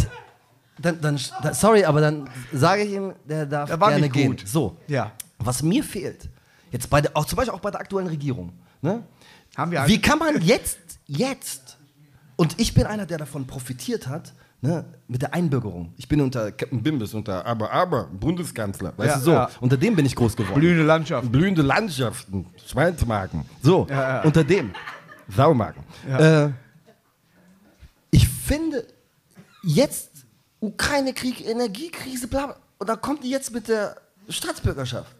dann, dann, sorry, aber dann sage ich ihm, der darf Der gerne gehen. gut. So. Ja. Was mir fehlt, jetzt bei der, auch zum Beispiel auch bei der aktuellen Regierung, ne? Haben wir Wie kann man jetzt, jetzt, und ich bin einer, der davon profitiert hat, ne, mit der Einbürgerung. Ich bin unter Captain Bimbis, unter aber, aber, Bundeskanzler, weißt Ja, du so. ja. Unter dem bin ich groß geworden. Blühende Landschaft. Blühende Landschaften, Schweinsmarken. So, Ja, ja. unter dem. Saumarken. Äh, ich finde, jetzt Ukraine-Krieg, Energiekrise, bla, bla. Und dann kommt die jetzt mit der Staatsbürgerschaft.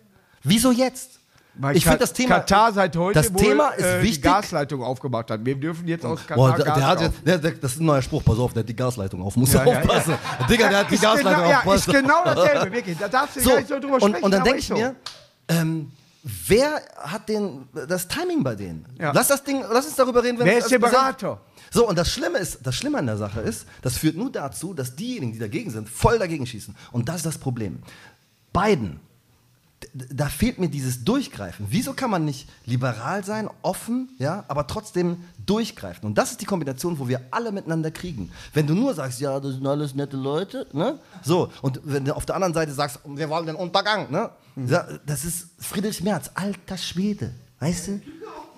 Wieso jetzt? Weil ich finde das Thema. Katar seit heute das wohl, Thema ist äh, die wichtig. Gasleitung aufgemacht hat. Wir dürfen jetzt aus Katar Boah, der, der hat jetzt, der, der, das ist ein neuer Spruch, pass auf, der hat die Gasleitung auf, muss Ja, ja, aufpassen. Digga, der hat die Ist Gasleitung genau, auf, ja, ist genau dasselbe, wirklich. Da darfst du So, gar nicht so drüber und, sprechen. und dann denke ich so. mir, ähm, wer hat den, das Timing bei denen? Ja. Lass das Ding, lass uns darüber reden, wenn Wer ist der Berater? So, und das Schlimme ist, das Schlimme an der Sache ist, das führt nur dazu, dass diejenigen, die dagegen sind, voll dagegen schießen. Und das ist das Problem. Biden, da fehlt mir dieses Durchgreifen. Wieso kann man nicht liberal sein, offen, ja, aber trotzdem durchgreifen? Und das ist die Kombination, wo wir alle miteinander kriegen. Wenn du nur sagst, ja, das sind alles nette Leute, ne? So, und wenn du auf der anderen Seite sagst, wir wollen den Untergang, ne? Ja, Das ist Friedrich Merz, alter Schwede, weißt du?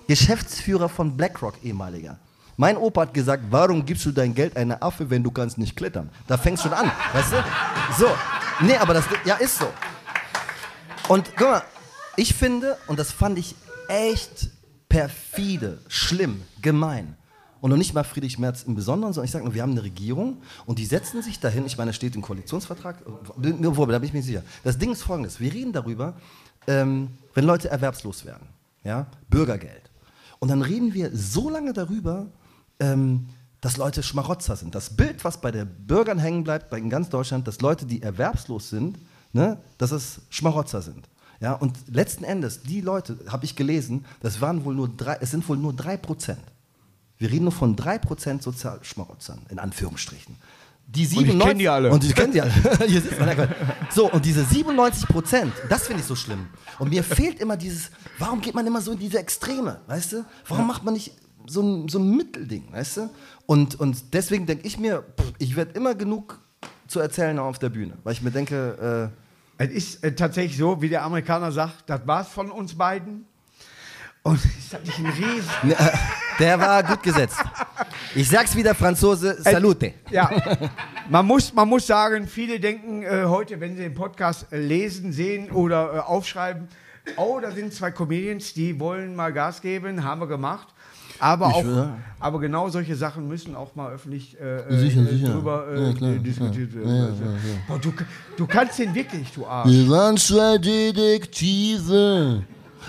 Geschäftsführer von BlackRock, ehemaliger. Mein Opa hat gesagt, warum gibst du dein Geld einer Affe, wenn du kannst nicht klettern? Da fängst du schon an, weißt du? So, nee, aber das, ja, ist so. Und guck mal, ich finde, und das fand ich echt perfide, schlimm, gemein. Und noch nicht mal Friedrich Merz im Besonderen, sondern ich sage nur, wir haben eine Regierung und die setzen sich dahin, ich meine, es steht im Koalitionsvertrag, äh, wo, da bin ich mir sicher. Das Ding ist folgendes, wir reden darüber, ähm, wenn Leute erwerbslos werden, ja, Bürgergeld. Und dann reden wir so lange darüber, ähm, dass Leute Schmarotzer sind. Das Bild, was bei den Bürgern hängen bleibt, bei in ganz Deutschland, dass Leute, die erwerbslos sind, ne, dass es Schmarotzer sind. Ja, und letzten Endes, die Leute, habe ich gelesen, das waren wohl nur drei, es sind wohl nur drei Prozent. Wir reden nur von drei Prozent Sozialschmarotzern, in Anführungsstrichen. Die Und ich kenn die alle. Und ich kenne die alle. Hier sitzt man. So, und diese 97 Prozent, das finde ich so schlimm. Und mir fehlt immer dieses, warum geht man immer so in diese Extreme, weißt du? Warum macht man nicht so ein, so ein Mittelding, weißt du? Und, und deswegen denke ich mir, ich werde immer genug zu erzählen auf der Bühne, weil ich mir denke, Es ist äh, tatsächlich so, wie der Amerikaner sagt, das war's von uns beiden. Und ist das nicht ein Riesen? Ne, äh, Der war gut gesetzt. Ich sag's wieder, Franzose, salute. Ja, man muss, man muss sagen, viele denken äh, heute, wenn sie den Podcast äh, lesen, sehen oder äh, aufschreiben, oh, da sind zwei Comedians, die wollen mal Gas geben, haben wir gemacht. Aber, auch, ja. aber genau solche Sachen müssen auch mal öffentlich äh, äh, Sicher, äh, sicher. drüber äh, Ja, diskutiert werden. Boah, du, du kannst den wirklich, du Arsch. Wir waren zwei Detektive.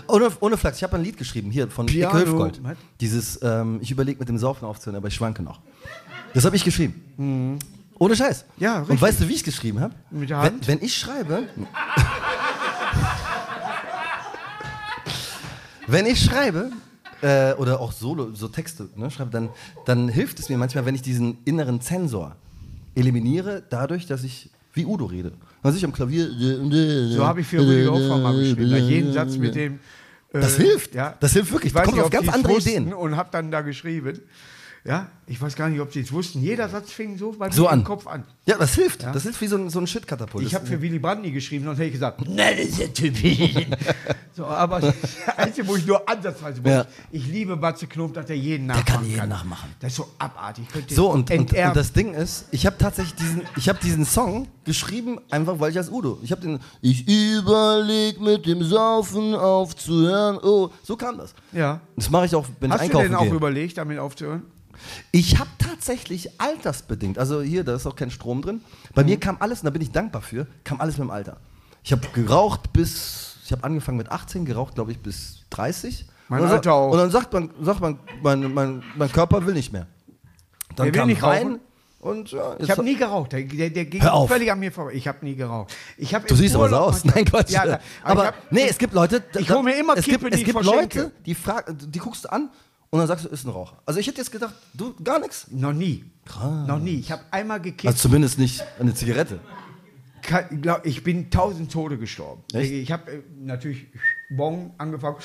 Ohne, ohne Flachs, ich habe ein Lied geschrieben, hier von Piano. Icke Hülfgold. Was? Dieses, ähm, ich überlege mit dem Saufen aufzuhören, aber ich schwanke noch. Das habe ich geschrieben. Ohne Scheiß. Mhm. Ja, Und richtig. weißt du, wie ich es geschrieben habe? Mit der Wenn, Hand? wenn ich schreibe. wenn ich schreibe, äh, oder auch Solo, so Texte ne, schreibe, dann, dann hilft es mir manchmal, wenn ich diesen inneren Zensor eliminiere, dadurch, dass ich wie Udo rede. Also ich am Klavier. So habe ich für Rüdiger Hoffmann mal geschrieben. Da jeden Satz mit dem. äh, Das hilft. Ja. Das hilft wirklich. Ich weiß Kommt nicht, auf ganz andere Ideen. Und habe dann da geschrieben. Ja, ich weiß gar nicht, ob sie es wussten. Jeder Satz fing so bei So an. Kopf an. Ja, das hilft. Das hilft wie so ein, so ein Shit-Katapult. Ich habe für Willy Brandt nie geschrieben, sonst hätte ich gesagt, nein, das ist ja typisch. so, aber das Einzige, wo ich nur ansatzweise Ja. Ich liebe Batze Knob, dass er jeden Der nachmachen kann jeden nachmachen. Das ist so abartig. So, und, und, und das Ding ist, ich habe tatsächlich diesen, ich habe diesen Song geschrieben, einfach weil ich als Udo. Ich habe den, ich überleg mit dem Saufen aufzuhören. Oh, so kam das. ja. Das mache ich auch, wenn Hast ich du einkaufen denn auch gehe. überlegt, damit aufzuhören? Ich habe tatsächlich altersbedingt, also hier, da ist auch kein Strom drin. Bei mir kam alles, und da bin ich dankbar für, kam alles mit dem Alter. Ich habe geraucht bis, ich habe angefangen mit 18, geraucht glaube ich bis 30. Mein und dann, Alter auch. Und dann sagt man, sagt man mein, mein, mein Körper will nicht mehr. Dann Der will kam nicht rein rauchen? und ja, Ich habe nie geraucht. Der, der, der ging völlig an mir vorbei. Ich habe nie geraucht. Ich hab Du siehst aber so aus. Nein, Quatsch. Ja, aber ich hab- nee, es gibt Leute. da- Ich hol mir immer es Kippe, gibt, die Es gibt. Leute, die, frag, die guckst du an und dann sagst du, ist ein Raucher. Also ich hätte jetzt gedacht, du gar nichts. Noch nie. Noch nie. Ich habe einmal gekippt. Also zumindest nicht eine Zigarette. Ich bin tausend Tode gestorben. Echt? Ich habe äh, natürlich Bon angefangen.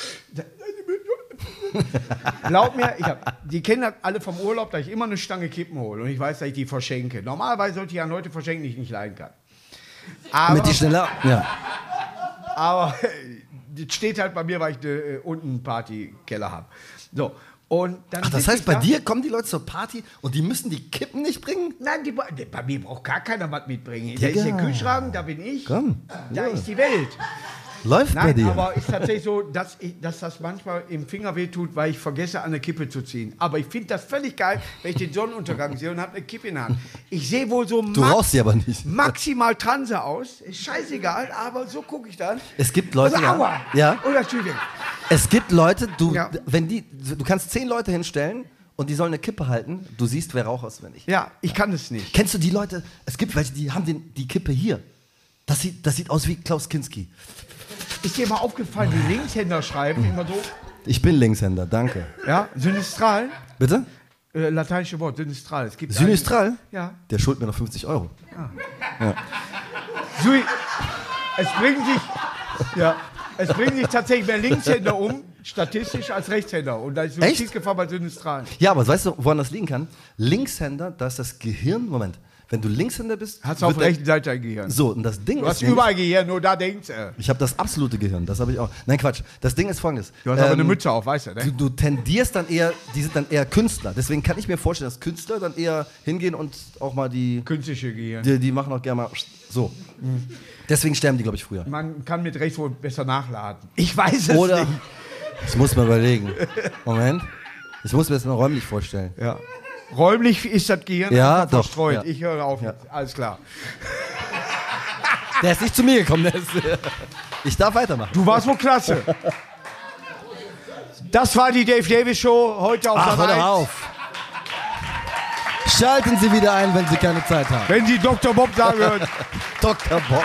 Glaub mir, ich hab, die kennen alle vom Urlaub, dass ich immer eine Stange Kippen hole und ich weiß, dass ich die verschenke. Normalerweise sollte ich an Leute verschenken, die ich nicht leiden kann. Aber, Mit die schneller. Ja. aber das steht halt bei mir, weil ich eine, äh, unten einen Partykeller habe. So. Und dann Ach, das heißt, bei da- dir kommen die Leute zur Party und die müssen die Kippen nicht bringen? Nein, die, bei mir braucht gar keiner was mitbringen. Da ist der Digga. Kühlschrank, da bin ich. Komm. Da Ja. ist die Welt. Läuft bei Nein, dir. aber ist tatsächlich so, dass, ich, dass das manchmal im Finger weh tut, weil ich vergesse, an eine Kippe zu ziehen. Aber ich finde das völlig geil, wenn ich den Sonnenuntergang sehe und habe eine Kippe in der Hand. Ich sehe wohl so du rauchst sie aber nicht. maximal Transe aus. Ist scheißegal, aber so gucke ich dann. Es gibt Leute, Also, aua. ja. ja. Oder Entschuldigung. Es gibt Leute, du, Ja. wenn die, du kannst zehn Leute hinstellen und die sollen eine Kippe halten. Du siehst, wer wenn nicht. Ja, ich kann es nicht. Kennst du die Leute? Es gibt welche, die haben den, die Kippe hier. Das sieht, das sieht aus wie Klaus Kinski. Ist dir mal aufgefallen, wie Linkshänder schreiben, immer so, Ich bin Linkshänder, danke. ja, Synistral, Bitte? äh, lateinische Wort, Synistral. Es gibt Synistral? einen- Ja. Der schuldet mir noch 50 Euro. Sui, es bringt sich, ja, es bringt sich tatsächlich mehr Linkshänder um, statistisch als Rechtshänder. Und da ist? Suizidgefahr bei Synistralen. Ja, aber weißt du, woran das liegen kann? Linkshänder, da ist das Gehirn, Moment, wenn du Linkshänder bist, Hast du auf der rechten Seite ein Gehirn. So, und das Ding Du ist hast nämlich- überall Gehirn, nur da denkst du. Ich habe das absolute Gehirn, das habe ich auch. Nein, Quatsch. Das Ding ist folgendes. Du hast aber Ähm, eine Mütze auf, weißt du, Du, ne? du tendierst dann eher, die sind dann eher Künstler. Deswegen kann ich mir vorstellen, dass Künstler dann eher hingehen und auch mal die, Künstliche Gehirn. die, die machen auch gerne mal so. Deswegen sterben die, glaube ich, früher. Man kann mit rechts wohl besser nachladen. Ich weiß es Oder, nicht. ich muss mal überlegen. Moment. Ich muss mir das mal räumlich vorstellen. Ja. Räumlich ist das Gehirn Ja, doch, verstreut. ja. Ich höre auf Ja. jetzt. Alles klar. Der ist nicht zu mir gekommen. Ist, ich darf weitermachen. Du warst wohl klasse. Das war die Dave Davis Show heute auf Ach, hör doch 1. auf. Schalten Sie wieder ein, wenn Sie keine Zeit haben. Wenn Sie Dr. Bob sagen hören. Dr. Bob.